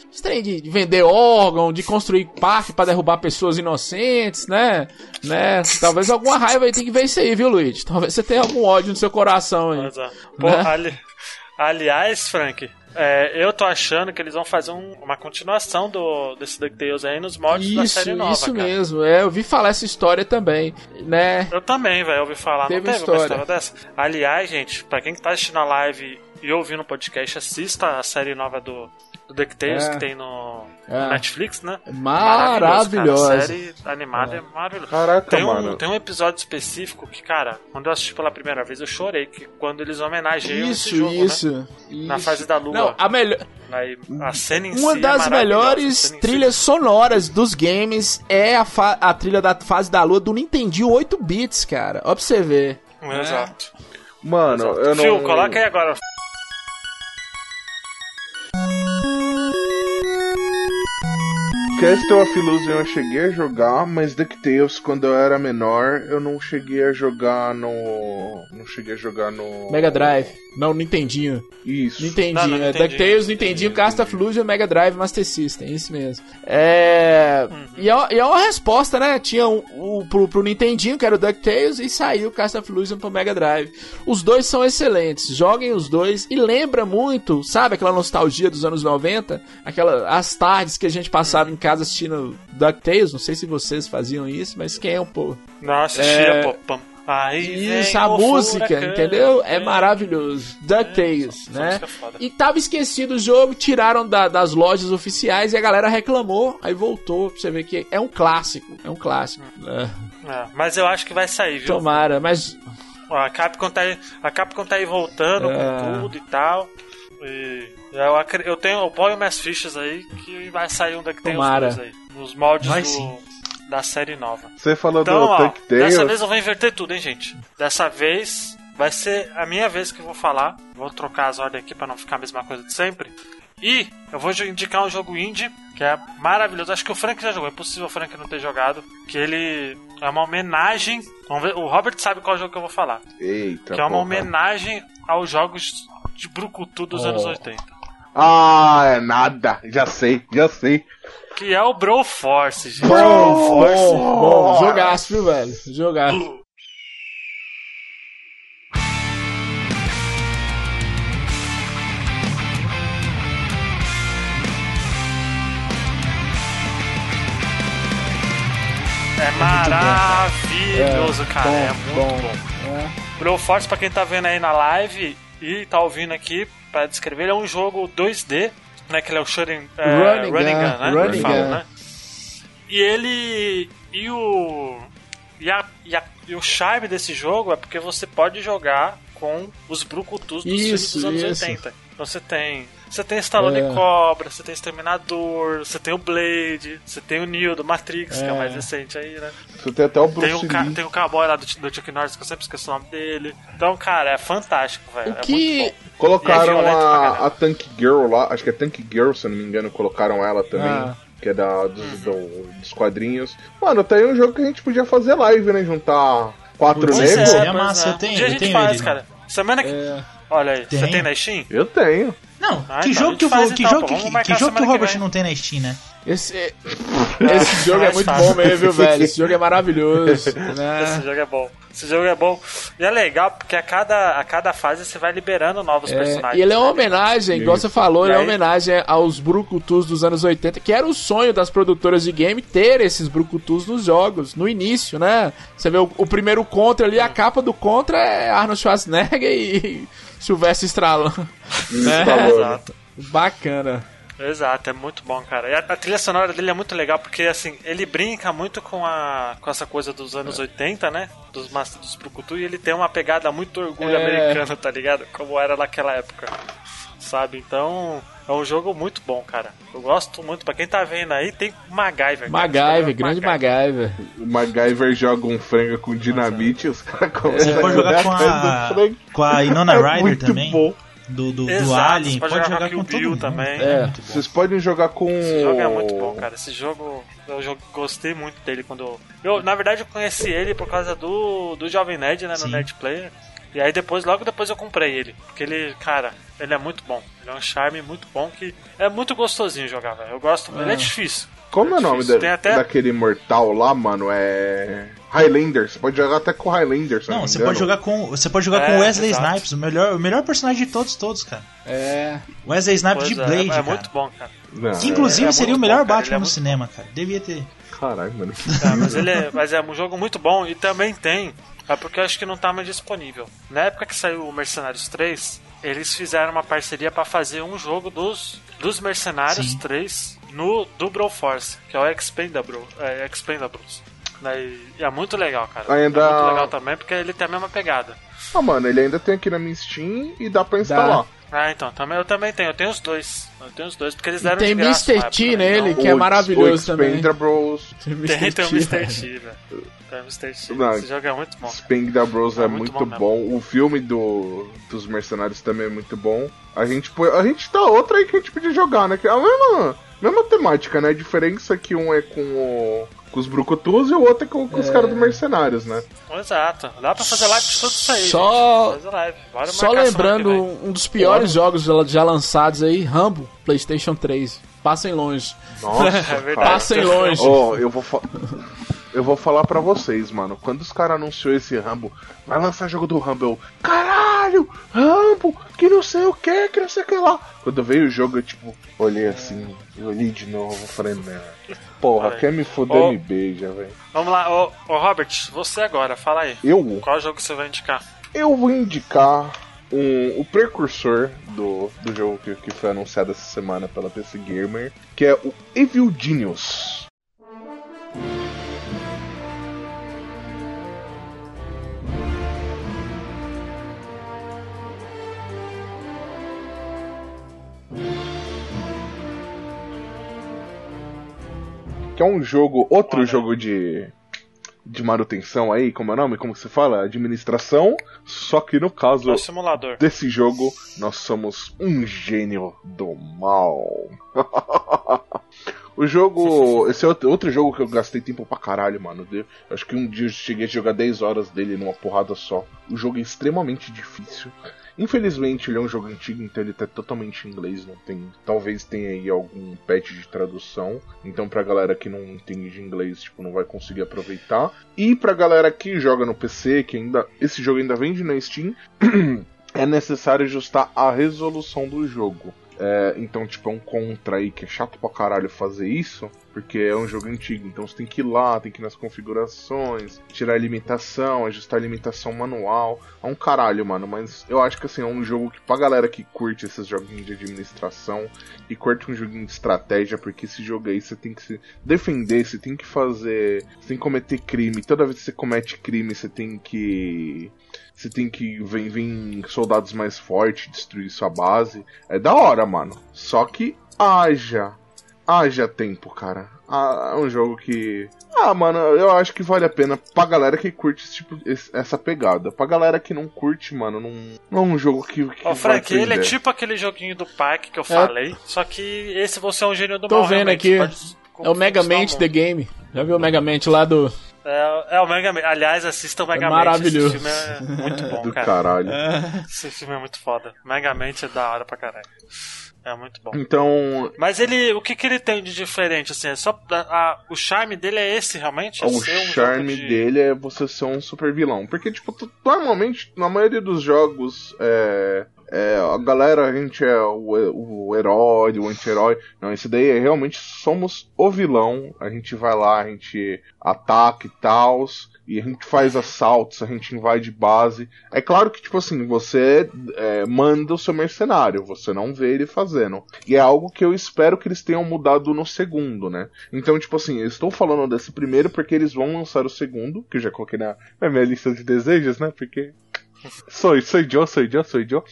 [SPEAKER 4] de, de vender órgão, de construir parque pra derrubar pessoas inocentes, né? né? Talvez alguma raiva aí tem que ver isso aí, viu, Luigi? Talvez você tenha algum ódio no seu coração aí.
[SPEAKER 1] Mas, pô,
[SPEAKER 4] Né?
[SPEAKER 1] ali- aliás, Frank, é, eu tô achando que eles vão fazer um- uma continuação do, desse DuckTales aí nos mods da
[SPEAKER 4] Isso,
[SPEAKER 1] série nova,
[SPEAKER 4] isso
[SPEAKER 1] cara.
[SPEAKER 4] mesmo. É, eu vi falar essa história também, né?
[SPEAKER 1] Eu também, velho, ouvi falar.
[SPEAKER 4] Teve
[SPEAKER 1] não teve
[SPEAKER 4] história.
[SPEAKER 1] uma história dessa? Aliás, gente, pra quem tá assistindo a live e ouvindo o podcast, assista a série nova do, do DuckTales
[SPEAKER 4] É.
[SPEAKER 1] que tem no,
[SPEAKER 4] É.
[SPEAKER 1] Netflix, né?
[SPEAKER 4] Maravilhosa.
[SPEAKER 1] cara. A série animada é, maravilhosa.
[SPEAKER 2] Caraca,
[SPEAKER 1] Tem um,
[SPEAKER 2] mano.
[SPEAKER 1] tem um episódio específico que, cara, quando eu assisti pela primeira vez, eu chorei. Que quando eles homenageiam
[SPEAKER 4] Isso,
[SPEAKER 1] esse jogo,
[SPEAKER 4] isso,
[SPEAKER 1] né?
[SPEAKER 4] isso.
[SPEAKER 1] Na fase da lua.
[SPEAKER 4] Não, a melhor.
[SPEAKER 1] A cena em
[SPEAKER 4] Uma
[SPEAKER 1] si é
[SPEAKER 4] das
[SPEAKER 1] a
[SPEAKER 4] melhores
[SPEAKER 1] em si.
[SPEAKER 4] trilhas sonoras dos games é a, a trilha da fase da lua do Nintendo 8 bits, cara. Ó pra você ver.
[SPEAKER 1] Exato.
[SPEAKER 2] Mano,
[SPEAKER 1] Exato.
[SPEAKER 2] eu não.
[SPEAKER 1] Phil, coloca aí agora.
[SPEAKER 2] Castle of Illusion eu cheguei a jogar, mas DuckTales, quando eu era menor, eu não cheguei a jogar no. Não cheguei a jogar no.
[SPEAKER 4] Mega Drive. Não, Nintendinho.
[SPEAKER 2] Isso.
[SPEAKER 4] Nintendinho.
[SPEAKER 1] Não, não,
[SPEAKER 4] é
[SPEAKER 1] Nintendinho,
[SPEAKER 4] DuckTales, Nintendinho, Cast of Illusion, Mega Drive, Master System. Isso mesmo. É.
[SPEAKER 1] Uhum.
[SPEAKER 4] E, é, e é uma resposta, né? Tinha um, o, pro, pro Nintendinho, que era o DuckTales, e saiu o Cast of Illusion pro Mega Drive. Os dois são excelentes. Joguem os dois. E lembra muito, sabe aquela nostalgia dos anos 90? Aquela, as tardes que a gente passava em casa assistindo DuckTales. Não sei se vocês faziam isso, mas quem é um pouco.
[SPEAKER 1] Nossa,
[SPEAKER 4] É.
[SPEAKER 1] pô. pam. Aí
[SPEAKER 4] Isso, a música,
[SPEAKER 1] furacão.
[SPEAKER 4] entendeu? É
[SPEAKER 1] É.
[SPEAKER 4] maravilhoso. DuckTales,
[SPEAKER 1] essa
[SPEAKER 4] né?
[SPEAKER 1] é foda.
[SPEAKER 4] E tava esquecido o jogo, tiraram da- das lojas oficiais e a galera reclamou, aí voltou pra você ver que é um clássico. É um clássico. É,
[SPEAKER 1] É, mas eu acho que vai sair, viu?
[SPEAKER 4] tomara, mas.
[SPEAKER 1] A Capcom tá aí, a Capcom tá aí voltando
[SPEAKER 4] É.
[SPEAKER 1] com tudo e tal. E eu, eu tenho eu ponho minhas fichas aí que vai sair um DuckTales
[SPEAKER 4] Tomara.
[SPEAKER 1] 2 aí. Nos moldes
[SPEAKER 3] Vai
[SPEAKER 1] do-
[SPEAKER 3] sim.
[SPEAKER 1] da série nova.
[SPEAKER 2] Você falou
[SPEAKER 1] Então,
[SPEAKER 2] do
[SPEAKER 1] ó,
[SPEAKER 2] DuckTales.
[SPEAKER 1] dessa vez eu vou inverter tudo, hein, gente. Dessa vez vai ser a minha vez que eu vou falar. Vou trocar as ordens aqui pra não ficar a mesma coisa de sempre. E eu vou indicar um jogo indie que é maravilhoso. Acho que o Frank já jogou. É possível o Frank não ter jogado. Que ele é uma homenagem. Vamos ver, o Robert sabe qual jogo que eu vou falar.
[SPEAKER 2] Eita.
[SPEAKER 1] que é uma
[SPEAKER 2] porra.
[SPEAKER 1] homenagem aos jogos de Brucutu dos
[SPEAKER 4] Oh.
[SPEAKER 1] anos 80.
[SPEAKER 2] Ah, é nada. Já sei, já sei.
[SPEAKER 1] Que é o Broforce, gente.
[SPEAKER 4] Bom, bom, jogaço, viu, velho? Jogaço.
[SPEAKER 1] É maravilhoso, cara. é muito bom.
[SPEAKER 4] É.
[SPEAKER 1] Broforce, pra quem tá vendo aí na live e tá ouvindo aqui, pra descrever, ele é um jogo 2D, né? Que ele é o Shooting, é,
[SPEAKER 4] Running
[SPEAKER 1] running
[SPEAKER 4] gun,
[SPEAKER 1] Gun, né?
[SPEAKER 4] running gun.
[SPEAKER 1] né? E ele. E o. E, a, e, a- e o charme desse jogo é porque você pode jogar com os brucutus dos filmes dos anos
[SPEAKER 4] isso.
[SPEAKER 1] 80. Então você tem. Você tem Stallone
[SPEAKER 4] É.
[SPEAKER 1] Cobra, você tem Exterminador, você tem o Blade, você tem o Neo do Matrix, que é o
[SPEAKER 4] É.
[SPEAKER 1] mais recente aí, né?
[SPEAKER 2] Você tem até o
[SPEAKER 1] Tem
[SPEAKER 2] Bruce
[SPEAKER 1] o, ca-
[SPEAKER 2] Lee.
[SPEAKER 1] tem o cowboy lá do, do Chuck Norris, que eu sempre esqueço o nome dele. Então, cara, é fantástico, velho.
[SPEAKER 4] O
[SPEAKER 1] É
[SPEAKER 4] que-
[SPEAKER 1] muito bom.
[SPEAKER 2] Colocaram
[SPEAKER 1] é
[SPEAKER 2] a, a Tank Girl lá, acho que é Tank Girl, se eu não me engano, colocaram ela também.
[SPEAKER 4] Ah.
[SPEAKER 2] Que é da, dos, do- dos quadrinhos. Mano, tá aí um jogo que a gente podia fazer live, né? Juntar quatro
[SPEAKER 3] Putz,
[SPEAKER 2] negros.
[SPEAKER 3] seria
[SPEAKER 1] pois
[SPEAKER 3] massa,
[SPEAKER 1] é.
[SPEAKER 3] eu tenho-
[SPEAKER 1] Um dia a
[SPEAKER 3] eu
[SPEAKER 1] gente
[SPEAKER 3] tenho
[SPEAKER 1] faz,
[SPEAKER 3] ele,
[SPEAKER 1] cara. Semana que.
[SPEAKER 4] É.
[SPEAKER 1] Olha aí, você
[SPEAKER 3] Tem.
[SPEAKER 1] tem na Steam?
[SPEAKER 2] Eu tenho.
[SPEAKER 3] Não,
[SPEAKER 1] Ah,
[SPEAKER 3] que
[SPEAKER 1] então, a
[SPEAKER 3] jogo
[SPEAKER 1] gente
[SPEAKER 3] que vou. Que
[SPEAKER 1] então,
[SPEAKER 3] jogo
[SPEAKER 1] pô,
[SPEAKER 3] que, que, jogo que o
[SPEAKER 1] que
[SPEAKER 3] Robert
[SPEAKER 1] vem.
[SPEAKER 3] não tem na Steam, né?
[SPEAKER 4] Esse, esse jogo é muito bom mesmo, viu, velho? Esse jogo é maravilhoso.
[SPEAKER 1] Esse
[SPEAKER 4] Né?
[SPEAKER 1] jogo é bom. Esse jogo é bom. E é legal porque a cada, a cada fase você vai liberando novos
[SPEAKER 4] É,
[SPEAKER 1] personagens.
[SPEAKER 4] e ele é uma
[SPEAKER 1] né?
[SPEAKER 4] homenagem, igual você falou,
[SPEAKER 1] E
[SPEAKER 4] ele é uma
[SPEAKER 1] aí?
[SPEAKER 4] homenagem aos brucutus dos anos 80, que era o sonho das produtoras de game ter esses brucutus nos jogos, no início, né? Você vê o, o primeiro Contra ali, a capa do Contra é Arnold Schwarzenegger e Sylvester Stallone. né?
[SPEAKER 1] Exato.
[SPEAKER 4] Bacana.
[SPEAKER 1] Exato, é muito bom, cara. E a, a trilha sonora dele é muito legal porque, assim, ele brinca muito com, a, com essa coisa dos anos 80, né? Dos Master dos Brucutu, e ele tem uma pegada muito orgulho
[SPEAKER 4] É.
[SPEAKER 1] americano, tá ligado? Como era naquela época. Sabe? Então, é um jogo muito bom, cara. Eu gosto muito. Pra quem tá vendo aí, tem MacGyver.
[SPEAKER 4] MacGyver, grande
[SPEAKER 1] é
[SPEAKER 4] MacGyver.
[SPEAKER 2] O MacGyver joga um frango com dinamite e os caras começam
[SPEAKER 3] pode jogar com a, com a Inona
[SPEAKER 2] É
[SPEAKER 3] Ryder
[SPEAKER 2] muito
[SPEAKER 3] também,
[SPEAKER 2] bom.
[SPEAKER 3] Do, do, do
[SPEAKER 1] Exato,
[SPEAKER 3] Alien.
[SPEAKER 1] você pode
[SPEAKER 3] Pode
[SPEAKER 1] jogar
[SPEAKER 3] jogar
[SPEAKER 1] com
[SPEAKER 3] com
[SPEAKER 1] o
[SPEAKER 3] todo
[SPEAKER 1] Bill
[SPEAKER 3] mundo.
[SPEAKER 1] também.
[SPEAKER 4] É.
[SPEAKER 3] muito bom.
[SPEAKER 2] Vocês podem jogar com.
[SPEAKER 1] Esse jogo é muito bom, cara. Esse jogo, eu gostei muito dele quando eu, eu- na verdade, eu conheci ele por causa do, do Jovem Nerd, né, no
[SPEAKER 3] Sim.
[SPEAKER 1] Nerd Player. E aí depois, logo depois eu comprei ele, porque ele, cara, ele é muito bom. Ele é um charme muito bom que é muito gostosinho jogar, velho. Eu gosto, ele é difícil.
[SPEAKER 2] Como é o nome
[SPEAKER 1] Tem até-
[SPEAKER 2] daquele mortal lá, mano? É. Highlander. Você pode jogar até com Highlander, se eu
[SPEAKER 3] Não,
[SPEAKER 2] me
[SPEAKER 3] você pode jogar com. Você pode jogar
[SPEAKER 1] É,
[SPEAKER 3] com Wesley
[SPEAKER 1] exato.
[SPEAKER 3] Snipes, o melhor, o melhor personagem de todos, todos, cara.
[SPEAKER 4] É.
[SPEAKER 3] Wesley Snipes
[SPEAKER 1] Pois
[SPEAKER 3] de
[SPEAKER 1] é,
[SPEAKER 3] Blade,
[SPEAKER 1] é,
[SPEAKER 3] cara.
[SPEAKER 1] muito bom, cara.
[SPEAKER 2] Não,
[SPEAKER 3] Que, inclusive
[SPEAKER 1] É, é
[SPEAKER 3] seria o melhor
[SPEAKER 1] bom, cara,
[SPEAKER 3] Batman
[SPEAKER 1] é
[SPEAKER 3] no cinema, cara. Devia ter.
[SPEAKER 2] é... Caralho, mano.
[SPEAKER 1] É, mas ele é, mas é um jogo muito bom e também tem, é porque eu acho que não tá mais disponível. Na época que saiu o Mercenários 3, eles fizeram uma parceria pra fazer um jogo dos, dos Mercenários
[SPEAKER 3] Sim.
[SPEAKER 1] 3 no do Broforce, que é o Expendable, é, Expendables. É muito legal, cara.
[SPEAKER 2] Ainda-
[SPEAKER 1] É muito legal também porque ele tem a mesma pegada.
[SPEAKER 2] Ah, mano, ele ainda tem aqui na minha Steam e dá pra instalar.
[SPEAKER 1] Ah, então, também, eu também tenho, eu tenho os dois. Eu tenho os dois, porque eles deram
[SPEAKER 4] tem
[SPEAKER 1] de graça
[SPEAKER 4] Mr. T
[SPEAKER 1] época, né?
[SPEAKER 4] nele,
[SPEAKER 1] Então,
[SPEAKER 4] que é
[SPEAKER 2] O-
[SPEAKER 4] maravilhoso
[SPEAKER 2] o
[SPEAKER 4] também.
[SPEAKER 2] Expendables.
[SPEAKER 1] Tem, tem o
[SPEAKER 4] T,
[SPEAKER 1] Mr.
[SPEAKER 4] velho.
[SPEAKER 1] T, velho. Tem o Mr. T.
[SPEAKER 2] Não,
[SPEAKER 1] Esse jogo é muito bom.
[SPEAKER 2] Expendables é,
[SPEAKER 1] É
[SPEAKER 2] muito,
[SPEAKER 1] muito
[SPEAKER 2] bom.
[SPEAKER 1] bom
[SPEAKER 2] O filme do, dos mercenários também é muito bom. A gente, a gente tá outra aí que a gente podia jogar, né? É a mesma, mesma temática, né? A diferença é que um é com, o, com os brucutus e o outro é com, com os caras dos mercenários, né?
[SPEAKER 1] Exato. Dá pra fazer live de tudo isso aí.
[SPEAKER 4] Só- Só lembrando um dos piores jogos já- lançados aí, Rambo, PlayStation 3. Passem longe.
[SPEAKER 2] Nossa,
[SPEAKER 1] É.
[SPEAKER 4] Passem longe.
[SPEAKER 2] Ó, eu vou Eu vou falar pra vocês, mano. Quando os caras anunciou esse Rambo, vai lançar jogo do Rambo, eu, caralho, Rambo, que não sei o que, que não sei o que lá. Quando veio o jogo, eu tipo, olhei assim, eu olhei de novo, falei, não. Porra, quer me foder,
[SPEAKER 1] Ó.
[SPEAKER 2] me beija, velho.
[SPEAKER 1] Vamos lá, ô, ô Robert, você agora, fala aí.
[SPEAKER 2] Eu,
[SPEAKER 1] Qual jogo você vai indicar?
[SPEAKER 2] eu vou indicar um, o precursor do, do jogo que, que foi anunciado essa semana pela PC Gamer, que é o Evil Genius. Que é um jogo, outro jogo de de manutenção aí, como é o nome? Como se fala? Administração. Só que no caso
[SPEAKER 1] É
[SPEAKER 2] desse jogo, nós somos um gênio do mal. o jogo. Esse é outro, outro jogo que eu gastei tempo pra caralho, mano. Eu acho que um dia eu cheguei a jogar 10 horas dele numa porrada só. O jogo é extremamente difícil. Infelizmente ele é um jogo antigo, então ele tá totalmente em inglês, não tem. Talvez tenha aí algum patch de tradução. Então pra galera que não entende de inglês, tipo, não vai conseguir aproveitar. E pra galera que joga no PC, que ainda. Esse jogo ainda vende na Steam, é necessário ajustar a resolução do jogo. É, então, tipo, é um contra aí que é chato pra caralho fazer isso, porque é um jogo antigo. Então você tem que ir lá, tem que ir nas configurações, tirar a limitação, ajustar a limitação manual. É um caralho, mano. Mas eu acho que assim, é um jogo que pra galera que curte esses joguinhos de administração e curte um joguinho de estratégia, porque esse jogo aí você tem que se defender, você tem que fazer. Você tem que cometer crime. Toda vez que você comete crime, você tem que. Você tem que vem, vem soldados mais fortes destruir sua base. É da hora, mano. Só que haja. Haja tempo, cara. Ah, é um jogo que. Ah, mano, eu acho que vale a pena pra galera que curte esse tipo, esse- essa pegada. Pra galera que não curte, mano, não, não é um jogo que. que
[SPEAKER 1] Ó, Frank, ele é tipo aquele joguinho do parque que eu falei, só que esse você é um gênio do
[SPEAKER 4] Tô
[SPEAKER 1] mal.
[SPEAKER 4] vendo
[SPEAKER 1] realmente,
[SPEAKER 4] aqui.
[SPEAKER 1] pode
[SPEAKER 4] É o Megamente
[SPEAKER 1] conquistar
[SPEAKER 4] The. Game. Já viu o Megamente lá do.
[SPEAKER 1] É, é o Megamente. Aliás, assista o Megamente.
[SPEAKER 4] maravilhoso.
[SPEAKER 1] Esse filme é muito bom,
[SPEAKER 2] Do
[SPEAKER 1] cara.
[SPEAKER 2] caralho.
[SPEAKER 1] Esse filme é muito foda. Megamente é da hora pra caralho. É muito bom.
[SPEAKER 2] Então,
[SPEAKER 1] Mas ele, o que que ele tem de diferente, assim? É só, a- a- o charme dele é esse, realmente? É
[SPEAKER 2] o
[SPEAKER 1] um
[SPEAKER 2] charme
[SPEAKER 1] de-
[SPEAKER 2] dele é você ser um super vilão. Porque, tipo, tu- normalmente, na maioria dos jogos, é. É, a galera, a gente é o, o herói, o anti-herói. Não, esse daí é realmente somos o vilão. A gente vai lá, a gente ataca e tal. e a gente faz assaltos, a gente invade base. É claro que, tipo assim, você é, manda o seu mercenário, você não vê ele fazendo. E é algo que eu espero que eles tenham mudado no segundo, né? Então, tipo assim, eu estou falando desse primeiro porque eles vão lançar o segundo, que eu já coloquei na, na minha lista de desejos, né? Porque. Sou, sou eu, sou eu, sou eu.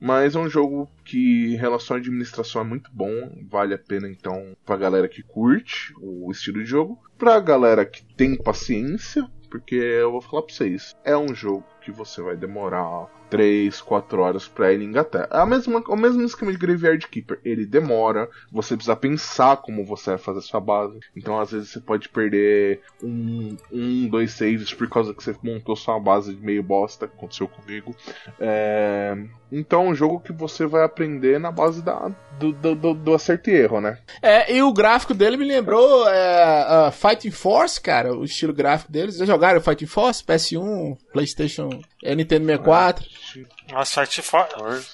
[SPEAKER 2] Mas é um jogo que, em relação à administração, é muito bom. Vale a pena, então, pra galera que curte o estilo de jogo. Pra galera que tem paciência, porque eu vou falar pra vocês: é um jogo que você vai demorar 3, 4 horas pra ele engatar. É a mesma, o mesmo esquema de Graveyard Keeper. Ele demora, você precisa pensar como você vai fazer sua base. Então, às vezes, você pode perder um, um dois saves por causa que você montou sua base de meio bosta, aconteceu comigo. É... Então, é um jogo que você vai aprender na base da, do, do, do, do acerto e erro, né?
[SPEAKER 4] É, e o gráfico dele me lembrou é, uh, Fighting Force, cara, o estilo gráfico deles. Já jogaram Fighting Force? PS1, PlayStation, é, Nintendo 64?
[SPEAKER 1] Nossa, Fight, For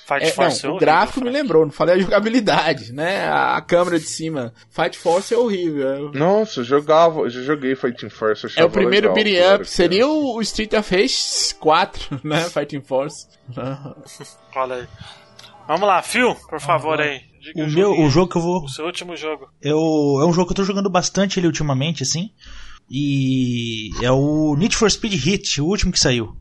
[SPEAKER 1] Fight
[SPEAKER 4] É,
[SPEAKER 1] Force
[SPEAKER 4] não,
[SPEAKER 1] é
[SPEAKER 4] o gráfico me lembrou, não falei a jogabilidade, né? A, a câmera de cima. Fight Force é horrível.
[SPEAKER 2] Nossa, eu jogava, eu já joguei Fighting Force.
[SPEAKER 4] É o primeiro
[SPEAKER 2] era
[SPEAKER 4] up. Seria o, o Street of Rage 4, né? Fighting Force.
[SPEAKER 1] Olha aí. Vamos lá, Phil, por favor aí. Diga
[SPEAKER 3] O meu,
[SPEAKER 1] joguinho.
[SPEAKER 3] o jogo que eu vou.
[SPEAKER 1] O seu último jogo.
[SPEAKER 3] Eu, é um jogo que eu tô jogando bastante ele ultimamente, assim. E é o Need for Speed Hit, o último que saiu.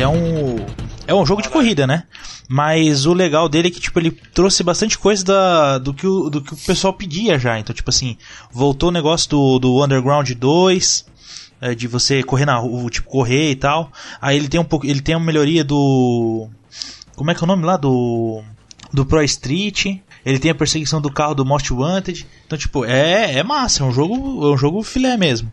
[SPEAKER 3] É um é um jogo de corrida, né? Mas o legal dele é que tipo ele trouxe bastante coisa da, do, que o, do que o pessoal pedia já. Então, tipo assim, voltou o negócio do, do Underground 2, é, de você correr na rua, tipo, correr e tal. Aí ele tem um pouco, ele tem uma melhoria do como é que é o nome lá do do Pro Street. Ele tem a perseguição do carro do Most Wanted. Então, tipo, é, é massa, é um jogo, é um jogo filé mesmo.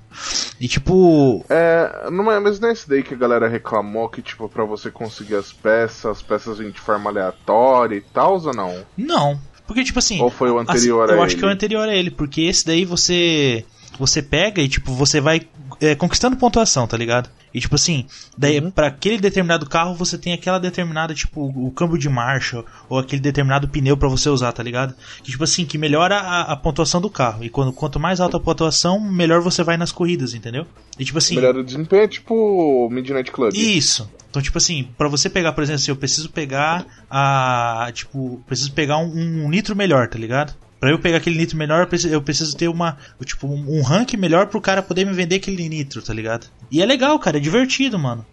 [SPEAKER 3] E tipo,
[SPEAKER 2] É, não é, mas não é esse daí que a galera reclamou que, tipo, pra você conseguir as peças, as peças vêm de forma aleatória e tal, ou não?
[SPEAKER 3] não, porque tipo assim,
[SPEAKER 2] Ou foi o anterior
[SPEAKER 3] assim,
[SPEAKER 2] a
[SPEAKER 3] Eu acho
[SPEAKER 2] ele?
[SPEAKER 3] que é o anterior a ele, porque esse daí você você pega e tipo você vai é, conquistando pontuação, tá ligado? E tipo assim, daí
[SPEAKER 2] Uhum.
[SPEAKER 3] pra aquele determinado carro você tem aquela determinada tipo o câmbio de marcha ou aquele determinado pneu pra você usar, tá ligado? Que tipo assim, que melhora a, a pontuação do carro. E quando quanto mais alta a pontuação, melhor você vai nas corridas, entendeu? E tipo assim,
[SPEAKER 2] Melhor o desempenho é tipo Midnight Club.
[SPEAKER 3] isso. Então, tipo assim, pra você pegar, por exemplo, assim, eu preciso pegar a. Tipo, preciso pegar um, um nitro melhor, tá ligado? Pra eu pegar aquele nitro melhor, eu preciso, eu preciso ter uma. Tipo, um, rank melhor pro cara poder me vender aquele nitro, tá ligado? E é legal, cara, é divertido, mano.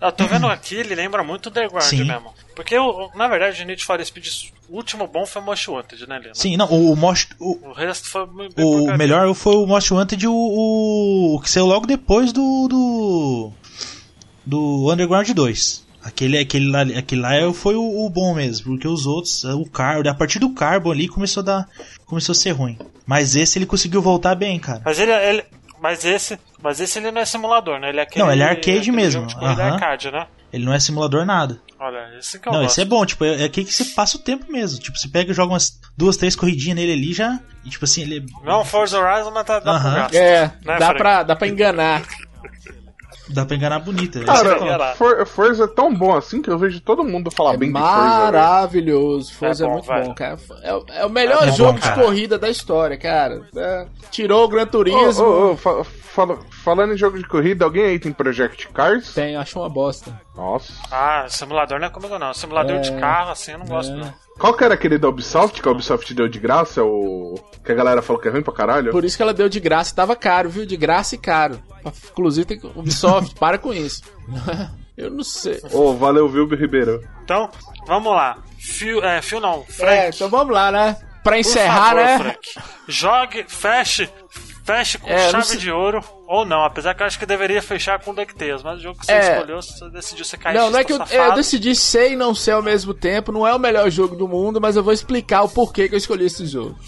[SPEAKER 1] Eu tô vendo aqui, ele lembra muito o Underground
[SPEAKER 3] Sim.
[SPEAKER 1] mesmo. Porque, o- na verdade, o Need for Speed, o último bom foi o Most Wanted, né, Lino?
[SPEAKER 3] Sim, não, o, o, Most, o,
[SPEAKER 1] O resto foi
[SPEAKER 3] o melhor foi o Most Wanted, o, o, o que saiu logo depois do. do. do Underground 2. Aquele, aquele, lá, aquele lá foi o, o bom mesmo, porque os outros, o Carbon, a partir do Carbon ali começou a dar. começou a ser ruim. Mas esse ele conseguiu voltar bem, cara.
[SPEAKER 1] Mas ele, ele- mas esse, mas esse ele não é simulador, né? Ele é aquele,
[SPEAKER 3] Não, ele é arcade
[SPEAKER 1] aquele
[SPEAKER 3] mesmo,
[SPEAKER 1] jogo corrida
[SPEAKER 3] aham.
[SPEAKER 1] arcade, né?
[SPEAKER 3] Ele não é simulador nada.
[SPEAKER 1] Olha, esse que eu
[SPEAKER 3] não,
[SPEAKER 1] gosto.
[SPEAKER 3] esse é bom, tipo, é, é aquele que você passa o tempo mesmo. Tipo, você pega e joga umas duas, três corridinhas nele ali já. E tipo assim, ele.
[SPEAKER 1] Não Forza Horizon, mas tá, dá gasto.
[SPEAKER 4] É,
[SPEAKER 1] Né,
[SPEAKER 4] dá, pra, dá pra enganar.
[SPEAKER 3] dá pra enganar bonita. Esse é
[SPEAKER 2] Cara. For, Forza é tão bom assim que eu vejo todo mundo falar
[SPEAKER 4] É
[SPEAKER 2] bem de Forza. velho.
[SPEAKER 4] maravilhoso. Forza é,
[SPEAKER 1] É bom,
[SPEAKER 4] muito
[SPEAKER 1] vai.
[SPEAKER 4] bom, cara. É, o- é o melhor
[SPEAKER 3] É bom,
[SPEAKER 4] jogo de corrida da história, cara. É, tirou o Gran Turismo.
[SPEAKER 2] ô, ô, fa- fala- falando em jogo de corrida, alguém aí tem Project Cars?
[SPEAKER 4] Tem, acho uma bosta.
[SPEAKER 2] Nossa.
[SPEAKER 1] Ah, simulador não é comigo não. Simulador
[SPEAKER 4] É,
[SPEAKER 1] de carro, assim, eu não gosto não.
[SPEAKER 2] Qual que era aquele da Ubisoft que a Ubisoft deu de graça? O... Que a galera falou que é ruim pra caralho?
[SPEAKER 4] Por isso que ela deu de graça. Tava caro, viu? De graça e caro. Inclusive tem que... Ubisoft, para com isso. Eu não sei.
[SPEAKER 2] Ô, valeu, viu, Ribeiro?
[SPEAKER 1] Então, vamos lá. Fio, é, fio não, Frank.
[SPEAKER 4] É, então vamos lá, né? Pra
[SPEAKER 1] Por
[SPEAKER 4] encerrar,
[SPEAKER 1] favor,
[SPEAKER 4] né?
[SPEAKER 1] Frank. Jogue, feche, feche com
[SPEAKER 4] É,
[SPEAKER 1] chave de ouro. Ou não, apesar que eu acho que deveria fechar com DuckTales, mas o jogo que você
[SPEAKER 4] É.
[SPEAKER 1] escolheu, você decidiu ser caixista
[SPEAKER 4] Não, não é que eu,
[SPEAKER 1] safado.
[SPEAKER 4] eu decidi ser e não ser ao mesmo tempo. Não é o melhor jogo do mundo, mas eu vou explicar o porquê que eu escolhi esse jogo.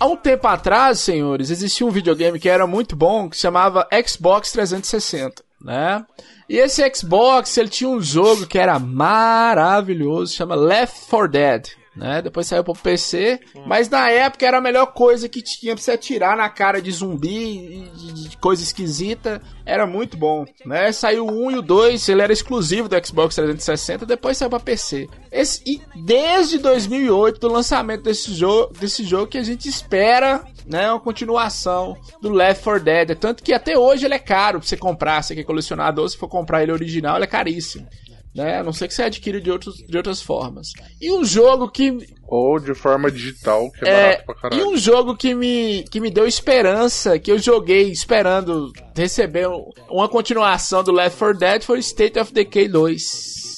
[SPEAKER 4] Há um tempo atrás, senhores, existia um videogame que era muito bom, que se chamava Xbox 360, né? E esse Xbox, ele tinha um jogo que era maravilhoso, chama Left 4 Dead, né? Depois saiu pro PC, mas na época era a melhor coisa que tinha pra você atirar na cara de zumbi, de, de coisa esquisita. Era muito bom, né? Saiu o 1 e o 2, ele era exclusivo do Xbox 360, depois saiu pra PC. Esse, e desde 2008, do lançamento desse jogo, desse jogo que a gente espera né, uma continuação do Left 4 Dead. Tanto que até hoje ele é caro pra você comprar, você que é colecionador, se for comprar ele original, ele é caríssimo. Né? A não ser que você adquire de, outros, de outras formas. E um jogo que.
[SPEAKER 2] Ou de forma digital, que é,
[SPEAKER 4] É,
[SPEAKER 2] barato pra caralho.
[SPEAKER 4] e um jogo que me, que me deu esperança, que eu joguei esperando receber um- uma continuação do Left 4 Dead foi State of Decay 2.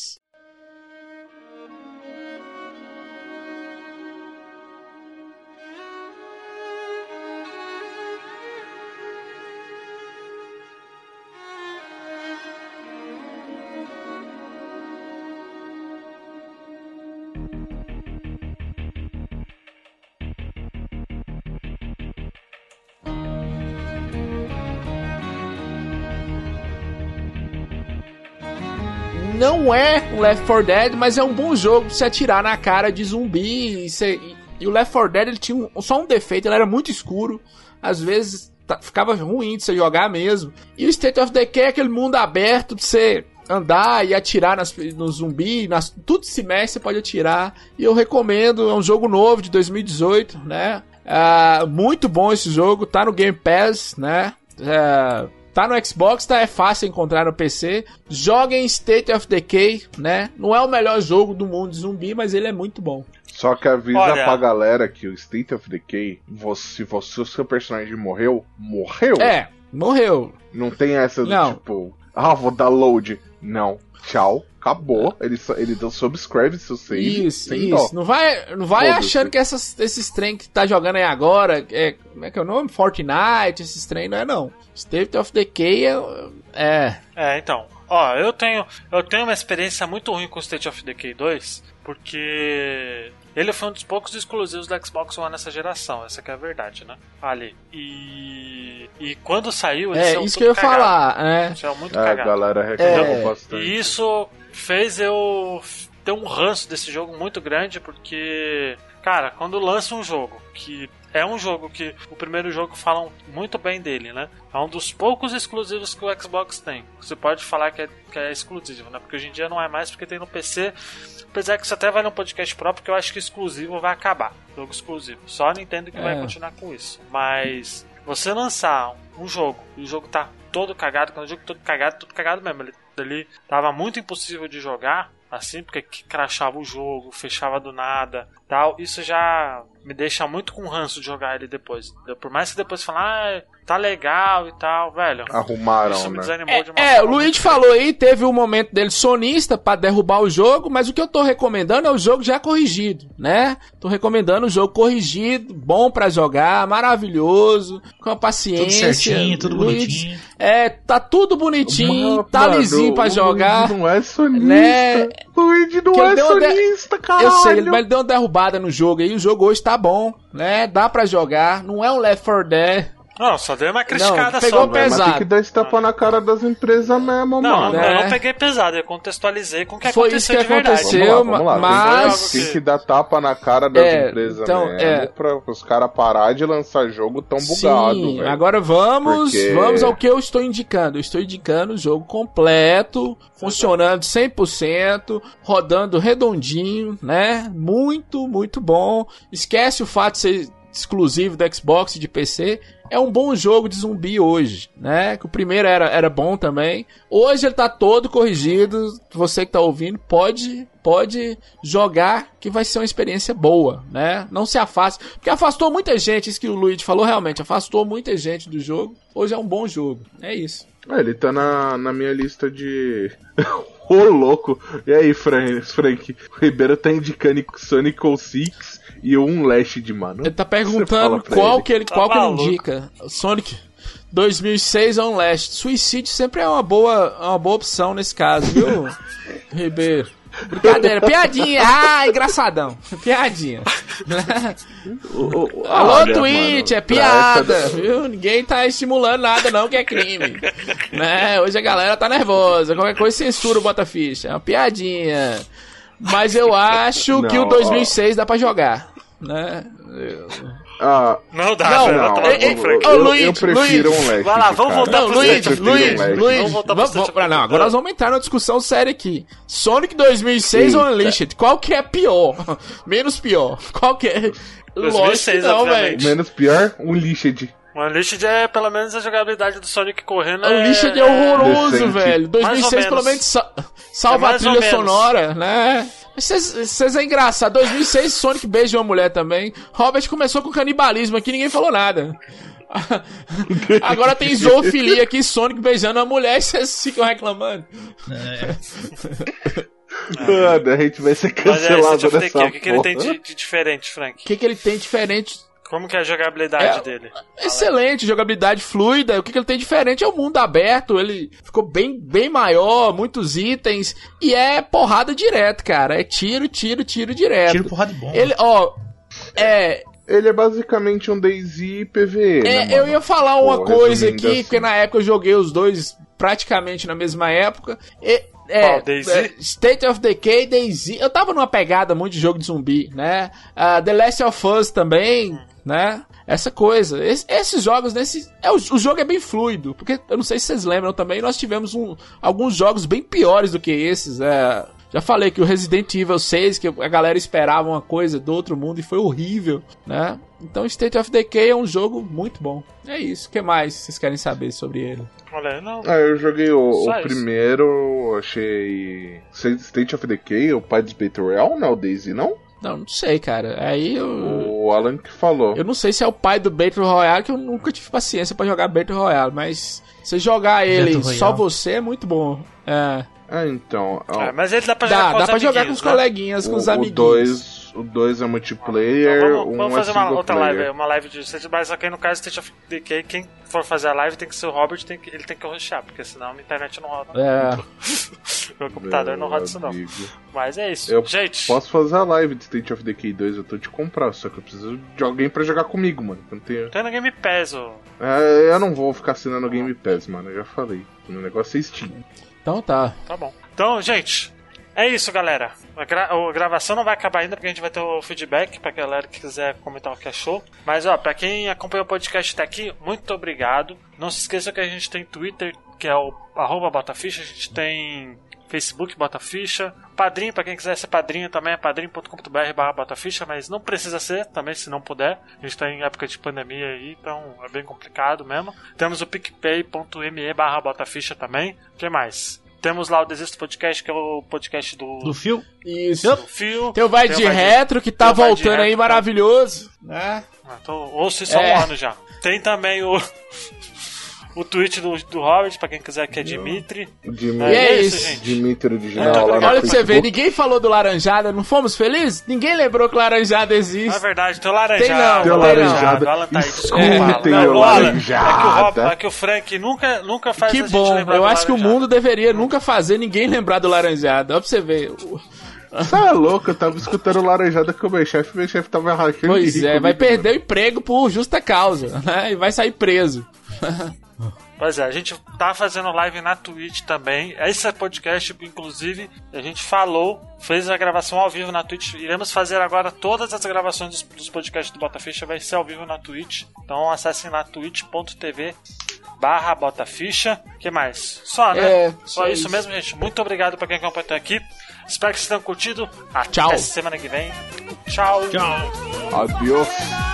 [SPEAKER 4] Não é um Left 4 Dead, mas é um bom jogo pra você atirar na cara de zumbi. E, e- e o Left 4 Dead ele tinha um- só um defeito, ele era muito escuro. Às vezes tá- ficava ruim de você jogar mesmo. E o State of Decay é aquele mundo aberto pra você andar e atirar nas, no zumbi, nas, tudo se mexe, você pode atirar. E eu recomendo, é um jogo novo de 2018, né? Ah, muito bom esse jogo, tá no Game Pass, né? É, Tá no Xbox, tá? É fácil encontrar no PC. Joguem State of Decay, né? Não é o melhor jogo do mundo de zumbi, mas ele é muito bom.
[SPEAKER 2] Só que avisa
[SPEAKER 1] Olha-
[SPEAKER 2] pra galera que o State of Decay, você, se você, o seu personagem morreu, morreu.
[SPEAKER 4] É, morreu.
[SPEAKER 2] Não tem essa do
[SPEAKER 4] Não.
[SPEAKER 2] tipo, ah, vou dar load. Não. Tchau. Acabou. Ele, só- ele deu subscribe seu save.
[SPEAKER 4] Isso,
[SPEAKER 2] sem
[SPEAKER 4] isso.
[SPEAKER 2] dó.
[SPEAKER 4] Não vai, não vai achando que essas, esses trem que tá jogando aí agora, é, como é que é o nome? Fortnite, esses trem, não é não. State of Decay é... é
[SPEAKER 1] É, então. Ó, eu tenho, eu tenho uma experiência muito ruim com o State of Decay 2, porque ele foi um dos poucos exclusivos do Xbox One nessa geração, essa que é a verdade, né? Ali. E e quando saiu, eles
[SPEAKER 4] é
[SPEAKER 1] saiu
[SPEAKER 4] isso que eu ia
[SPEAKER 1] cagado.
[SPEAKER 4] falar, né?
[SPEAKER 1] Saiu muito
[SPEAKER 2] É, a
[SPEAKER 1] cagado.
[SPEAKER 2] galera reclamou
[SPEAKER 4] É,
[SPEAKER 2] bastante.
[SPEAKER 1] E isso fez eu ter um ranço desse jogo muito grande, porque, cara, quando lança um jogo que é um jogo que o primeiro jogo falam muito bem dele, né? É um dos poucos exclusivos que o Xbox tem. Você pode falar que é, que é exclusivo, né? Porque hoje em dia não é mais porque tem no PC. Apesar que isso até vai num podcast próprio, que eu acho que exclusivo vai acabar. Jogo exclusivo. Só a Nintendo que vai
[SPEAKER 4] É.
[SPEAKER 1] continuar com isso. Mas você lançar um jogo e o jogo tá todo cagado, quando o jogo todo cagado, todo cagado mesmo. Ele, ele tava muito impossível de jogar, assim, porque que crashava o jogo, fechava do nada, tal. Isso já me deixa muito com ranço de jogar ele depois. Por mais que depois falar, ah, tá legal e tal, velho.
[SPEAKER 2] Arrumaram,
[SPEAKER 1] Isso me
[SPEAKER 2] né?
[SPEAKER 1] desanimou de uma
[SPEAKER 4] É, o
[SPEAKER 1] forma
[SPEAKER 4] Luigi falou aí, teve um momento dele sonista pra derrubar o jogo, mas o que eu tô recomendando é o jogo já corrigido, né? Tô recomendando o jogo corrigido, bom pra jogar, maravilhoso, com a paciência.
[SPEAKER 3] Tudo certinho, tudo
[SPEAKER 4] Luigi-
[SPEAKER 3] bonitinho.
[SPEAKER 4] É, tá tudo bonitinho,
[SPEAKER 2] Mano,
[SPEAKER 4] tá lisinho pra
[SPEAKER 2] o
[SPEAKER 4] jogar.
[SPEAKER 2] Luigi não é sonista.
[SPEAKER 4] né?
[SPEAKER 2] O Luigi não
[SPEAKER 4] Que
[SPEAKER 2] é
[SPEAKER 4] de-
[SPEAKER 2] sonista, caralho.
[SPEAKER 4] Eu sei, mas ele deu uma derrubada no jogo aí, o jogo hoje tá bom, né? Dá pra jogar, não é um Left 4 Dead.
[SPEAKER 1] Não, só dei uma criticada
[SPEAKER 4] pegou
[SPEAKER 1] só.
[SPEAKER 4] o
[SPEAKER 1] velho.
[SPEAKER 2] Mas tem
[SPEAKER 4] pesado.
[SPEAKER 2] que dar esse tapa na cara das empresas mesmo,
[SPEAKER 1] Não,
[SPEAKER 2] mano.
[SPEAKER 1] eu
[SPEAKER 4] É.
[SPEAKER 1] não peguei pesado, eu contextualizei com o que
[SPEAKER 4] Foi isso
[SPEAKER 1] aconteceu
[SPEAKER 4] que
[SPEAKER 1] de verdade.
[SPEAKER 4] aconteceu.
[SPEAKER 2] Vamos lá, vamos lá.
[SPEAKER 4] mas-
[SPEAKER 2] Tem, que- tem que dar tapa na cara das
[SPEAKER 4] É,
[SPEAKER 2] empresas
[SPEAKER 4] então,
[SPEAKER 2] mesmo
[SPEAKER 4] é.
[SPEAKER 2] pra os caras parar de lançar jogo tão bugado,
[SPEAKER 4] Sim,
[SPEAKER 2] velho.
[SPEAKER 4] agora vamos,
[SPEAKER 2] Porque-
[SPEAKER 4] vamos ao que eu estou indicando. Eu estou indicando o jogo completo, funcionando 100%, rodando redondinho, né? Muito, muito bom. Esquece o fato de ser exclusivo do Xbox e de PC. É um bom jogo de zumbi hoje, né? Que o primeiro era, era bom também. Hoje ele tá todo corrigido. Você que tá ouvindo pode pode jogar que vai ser uma experiência boa, né? Não se afaste, porque afastou muita gente, isso que o Luigi falou realmente, afastou muita gente do jogo. Hoje é um bom jogo. É isso.
[SPEAKER 2] É, ele tá na, na minha lista de. Ô, louco! E aí, Fran- Frank? O Ribeiro tá indicando Sonic 06 e um Lash de mano.
[SPEAKER 4] Ele tá perguntando qual
[SPEAKER 2] ele.
[SPEAKER 4] que ele,
[SPEAKER 1] Tá
[SPEAKER 4] qual que ele indica. Sonic 2006 Unleashed. Suicídio sempre é uma boa, uma boa opção nesse caso, viu, Ribeiro? Brincadeira, piadinha. Ah, engraçadão. Piadinha. Alô,
[SPEAKER 2] Olha,
[SPEAKER 4] Twitch,
[SPEAKER 2] mano,
[SPEAKER 4] é piada, viu? Ninguém tá estimulando nada não que é crime. né? Hoje a galera tá nervosa. Qualquer coisa censura o Bota Ficha. É uma piadinha. Mas eu acho que o
[SPEAKER 2] Não,
[SPEAKER 4] 2006 dá pra jogar. Né?
[SPEAKER 2] Ah,
[SPEAKER 1] Não dá,
[SPEAKER 2] não, não,
[SPEAKER 1] tomar
[SPEAKER 2] eu, eu, eu-
[SPEAKER 4] Luiz,
[SPEAKER 2] eu prefiro
[SPEAKER 4] Luiz.
[SPEAKER 2] um Left.
[SPEAKER 1] Vai lá, vamos
[SPEAKER 2] cara.
[SPEAKER 1] voltar
[SPEAKER 4] Não,
[SPEAKER 1] pro
[SPEAKER 4] Luiz, Luiz, Luiz,
[SPEAKER 2] Leste.
[SPEAKER 1] Vamos voltar
[SPEAKER 4] vamos, não, agora nós vamos entrar numa discussão séria aqui. Sonic 2006 ou
[SPEAKER 2] Eita.
[SPEAKER 4] Unleashed? Qual que é pior? Menos pior. Qual que é? Lógico
[SPEAKER 1] 2006,
[SPEAKER 4] que não, velho.
[SPEAKER 2] Menos pior, um Lixed.
[SPEAKER 1] O Unleashed é pelo menos a jogabilidade do Sonic correndo.
[SPEAKER 4] Unleashed é horroroso,
[SPEAKER 2] decente.
[SPEAKER 4] velho. 2006
[SPEAKER 1] menos.
[SPEAKER 4] pelo menos sa- salva
[SPEAKER 1] É
[SPEAKER 4] a trilha sonora, né? Vocês é engraçado. 2006 Sonic beija uma mulher também. Robert começou com canibalismo aqui, ninguém falou nada. Agora tem zoofilia aqui, Sonic beijando uma mulher e vocês ficam reclamando.
[SPEAKER 2] Mano, a gente vai ser
[SPEAKER 1] Mas é,
[SPEAKER 2] cancelado
[SPEAKER 1] State of
[SPEAKER 2] nessa
[SPEAKER 1] o que, que ele tem de, de diferente, Frank?
[SPEAKER 4] O que, que ele tem diferente?
[SPEAKER 1] Como que é a jogabilidade
[SPEAKER 4] É,
[SPEAKER 1] dele?
[SPEAKER 4] Excelente, jogabilidade fluida. O que, que ele tem diferente é o mundo aberto. Ele ficou bem, bem maior, muitos itens. E é porrada direto, cara. É tiro, tiro, tiro direto.
[SPEAKER 3] Tiro porrada de bomba.
[SPEAKER 4] Ele, ó. É,
[SPEAKER 2] Ele é basicamente um DayZ PVE.
[SPEAKER 4] É,
[SPEAKER 2] né,
[SPEAKER 4] eu ia falar uma
[SPEAKER 2] Pô,
[SPEAKER 4] coisa aqui,
[SPEAKER 2] assim.
[SPEAKER 4] porque na época eu joguei os dois praticamente na mesma época. E, é, é, State of Decay, DayZ. Eu tava numa pegada muito de jogo de zumbi, né? Ah, The Last of Us também, né? Essa coisa. Es- esses jogos, nesse, é, o, o jogo é bem fluido, porque eu não sei se vocês lembram também, nós tivemos um- alguns jogos bem piores do que esses. É, já falei que o Resident Evil 6, que a galera esperava uma coisa do outro mundo e foi horrível, né? Então State of Decay é um jogo muito bom. É isso. O que mais vocês querem saber sobre ele?
[SPEAKER 1] Olha, não.
[SPEAKER 2] Ah, eu joguei o, o primeiro, achei. State of Decay, o pai dos Battle Royale, não é o Daisy, não?
[SPEAKER 4] Não, não sei, cara. Aí eu.
[SPEAKER 2] O Alan que falou.
[SPEAKER 4] Eu não sei se é o pai do Battle Royale, que eu nunca tive paciência pra jogar Battle Royale, mas se jogar ele só você é muito bom. É.
[SPEAKER 2] Ah, então. ó,
[SPEAKER 1] É, mas ele dá pra jogar
[SPEAKER 4] Dá,
[SPEAKER 1] com
[SPEAKER 4] dá
[SPEAKER 1] os
[SPEAKER 4] pra jogar com os
[SPEAKER 1] né?
[SPEAKER 4] coleguinhas, com
[SPEAKER 2] o,
[SPEAKER 4] os
[SPEAKER 2] o
[SPEAKER 4] amiguinhos.
[SPEAKER 2] dois, o dois é multiplayer,
[SPEAKER 1] Então vamos,
[SPEAKER 2] um
[SPEAKER 1] vamos
[SPEAKER 2] é
[SPEAKER 1] fazer uma
[SPEAKER 2] single
[SPEAKER 1] outra
[SPEAKER 2] player.
[SPEAKER 1] live, uma live de mas só que no caso State of Decay, quem for fazer a live tem que ser o Robert, tem que, ele tem que rushar, porque senão a internet não roda.
[SPEAKER 4] É.
[SPEAKER 1] Meu computador não
[SPEAKER 2] Meu
[SPEAKER 1] roda isso não.
[SPEAKER 2] amigo.
[SPEAKER 1] Mas é isso.
[SPEAKER 2] Eu
[SPEAKER 1] Gente,
[SPEAKER 2] Posso fazer a live de State of Decay 2, eu tô te comprar, só que eu preciso de alguém pra jogar comigo, mano. Eu, não tenho...
[SPEAKER 1] tem no Game Pass, ô.
[SPEAKER 2] É, eu não vou ficar assinando o Game Pass, mano, eu já falei. O negócio é Steam.
[SPEAKER 4] Então tá.
[SPEAKER 1] Tá bom. Então, gente, é isso, galera. A, gra- a gravação não vai acabar ainda, porque a gente vai ter o feedback pra galera que quiser comentar o que achou. Mas, ó, pra quem acompanhou o podcast até aqui, muito obrigado. Não se esqueça que a gente tem Twitter, que é o arroba Botaficha. A gente tem Facebook Botaficha. Padrinho, pra quem quiser ser padrinho também, é padrinho.com.br barra Botaficha, mas não precisa ser também, se não puder. A gente tá em época de pandemia aí, então é bem complicado mesmo. Temos o picpay.me barra Botaficha também. O que mais? Temos lá o Desisto Podcast, que é o podcast do,
[SPEAKER 3] Do fio?
[SPEAKER 4] Isso.
[SPEAKER 1] do Fio.
[SPEAKER 4] Tem o Vai
[SPEAKER 1] Tem
[SPEAKER 4] de
[SPEAKER 1] o Vai de-
[SPEAKER 4] Retro, que tá
[SPEAKER 1] de
[SPEAKER 4] voltando aí
[SPEAKER 1] Retro,
[SPEAKER 4] maravilhoso. Né?
[SPEAKER 1] Ah, tô, ouço isso há
[SPEAKER 4] É.
[SPEAKER 1] um ano já. Tem também o. O tweet do, do Robert, pra quem quiser, que é Dimitri.
[SPEAKER 2] Dimitri,
[SPEAKER 4] E é
[SPEAKER 1] isso,
[SPEAKER 4] isso.
[SPEAKER 1] gente.
[SPEAKER 2] Dimitri original
[SPEAKER 1] Muito
[SPEAKER 2] lá.
[SPEAKER 4] Olha pra você ver, ninguém falou do Laranjada, não fomos felizes? Ninguém lembrou que Laranjada
[SPEAKER 1] Na
[SPEAKER 4] existe.
[SPEAKER 1] verdade, tem o laranjado.
[SPEAKER 4] Tem não,
[SPEAKER 2] Tem o
[SPEAKER 1] laranjado.
[SPEAKER 2] laranjado.
[SPEAKER 1] Alan tá aí.
[SPEAKER 2] Escutem o
[SPEAKER 1] Não, Alan,
[SPEAKER 2] laranjada.
[SPEAKER 1] É que o, Rob, é que o Frank nunca, nunca faz a
[SPEAKER 4] Que
[SPEAKER 1] gente
[SPEAKER 4] bom,
[SPEAKER 1] lembrar
[SPEAKER 4] eu acho que o mundo deveria nunca fazer ninguém lembrar do Laranjada. Olha pra você ver.
[SPEAKER 2] Você é louco, eu tava escutando laranjada com o meu chefe, meu chefe tava rachando
[SPEAKER 4] Pois é, vai perder o emprego por justa causa, né? E vai sair preso.
[SPEAKER 1] Pois é, a gente tá fazendo live na Twitch também. Esse podcast, inclusive, a gente falou, fez a gravação ao vivo na Twitch. Iremos fazer agora todas as gravações dos, dos podcasts do Botaficha, vai ser ao vivo na Twitch. Então acessem lá twitch.tv barra Botaficha. O que mais? Só, né?
[SPEAKER 4] É,
[SPEAKER 1] Só
[SPEAKER 4] só
[SPEAKER 1] isso,
[SPEAKER 4] isso.
[SPEAKER 1] mesmo, gente. Muito obrigado pra quem acompanhou até aqui. Espero que vocês tenham curtido. Até
[SPEAKER 4] Tchau.
[SPEAKER 1] semana que vem. Tchau.
[SPEAKER 3] Tchau.
[SPEAKER 2] Adiós.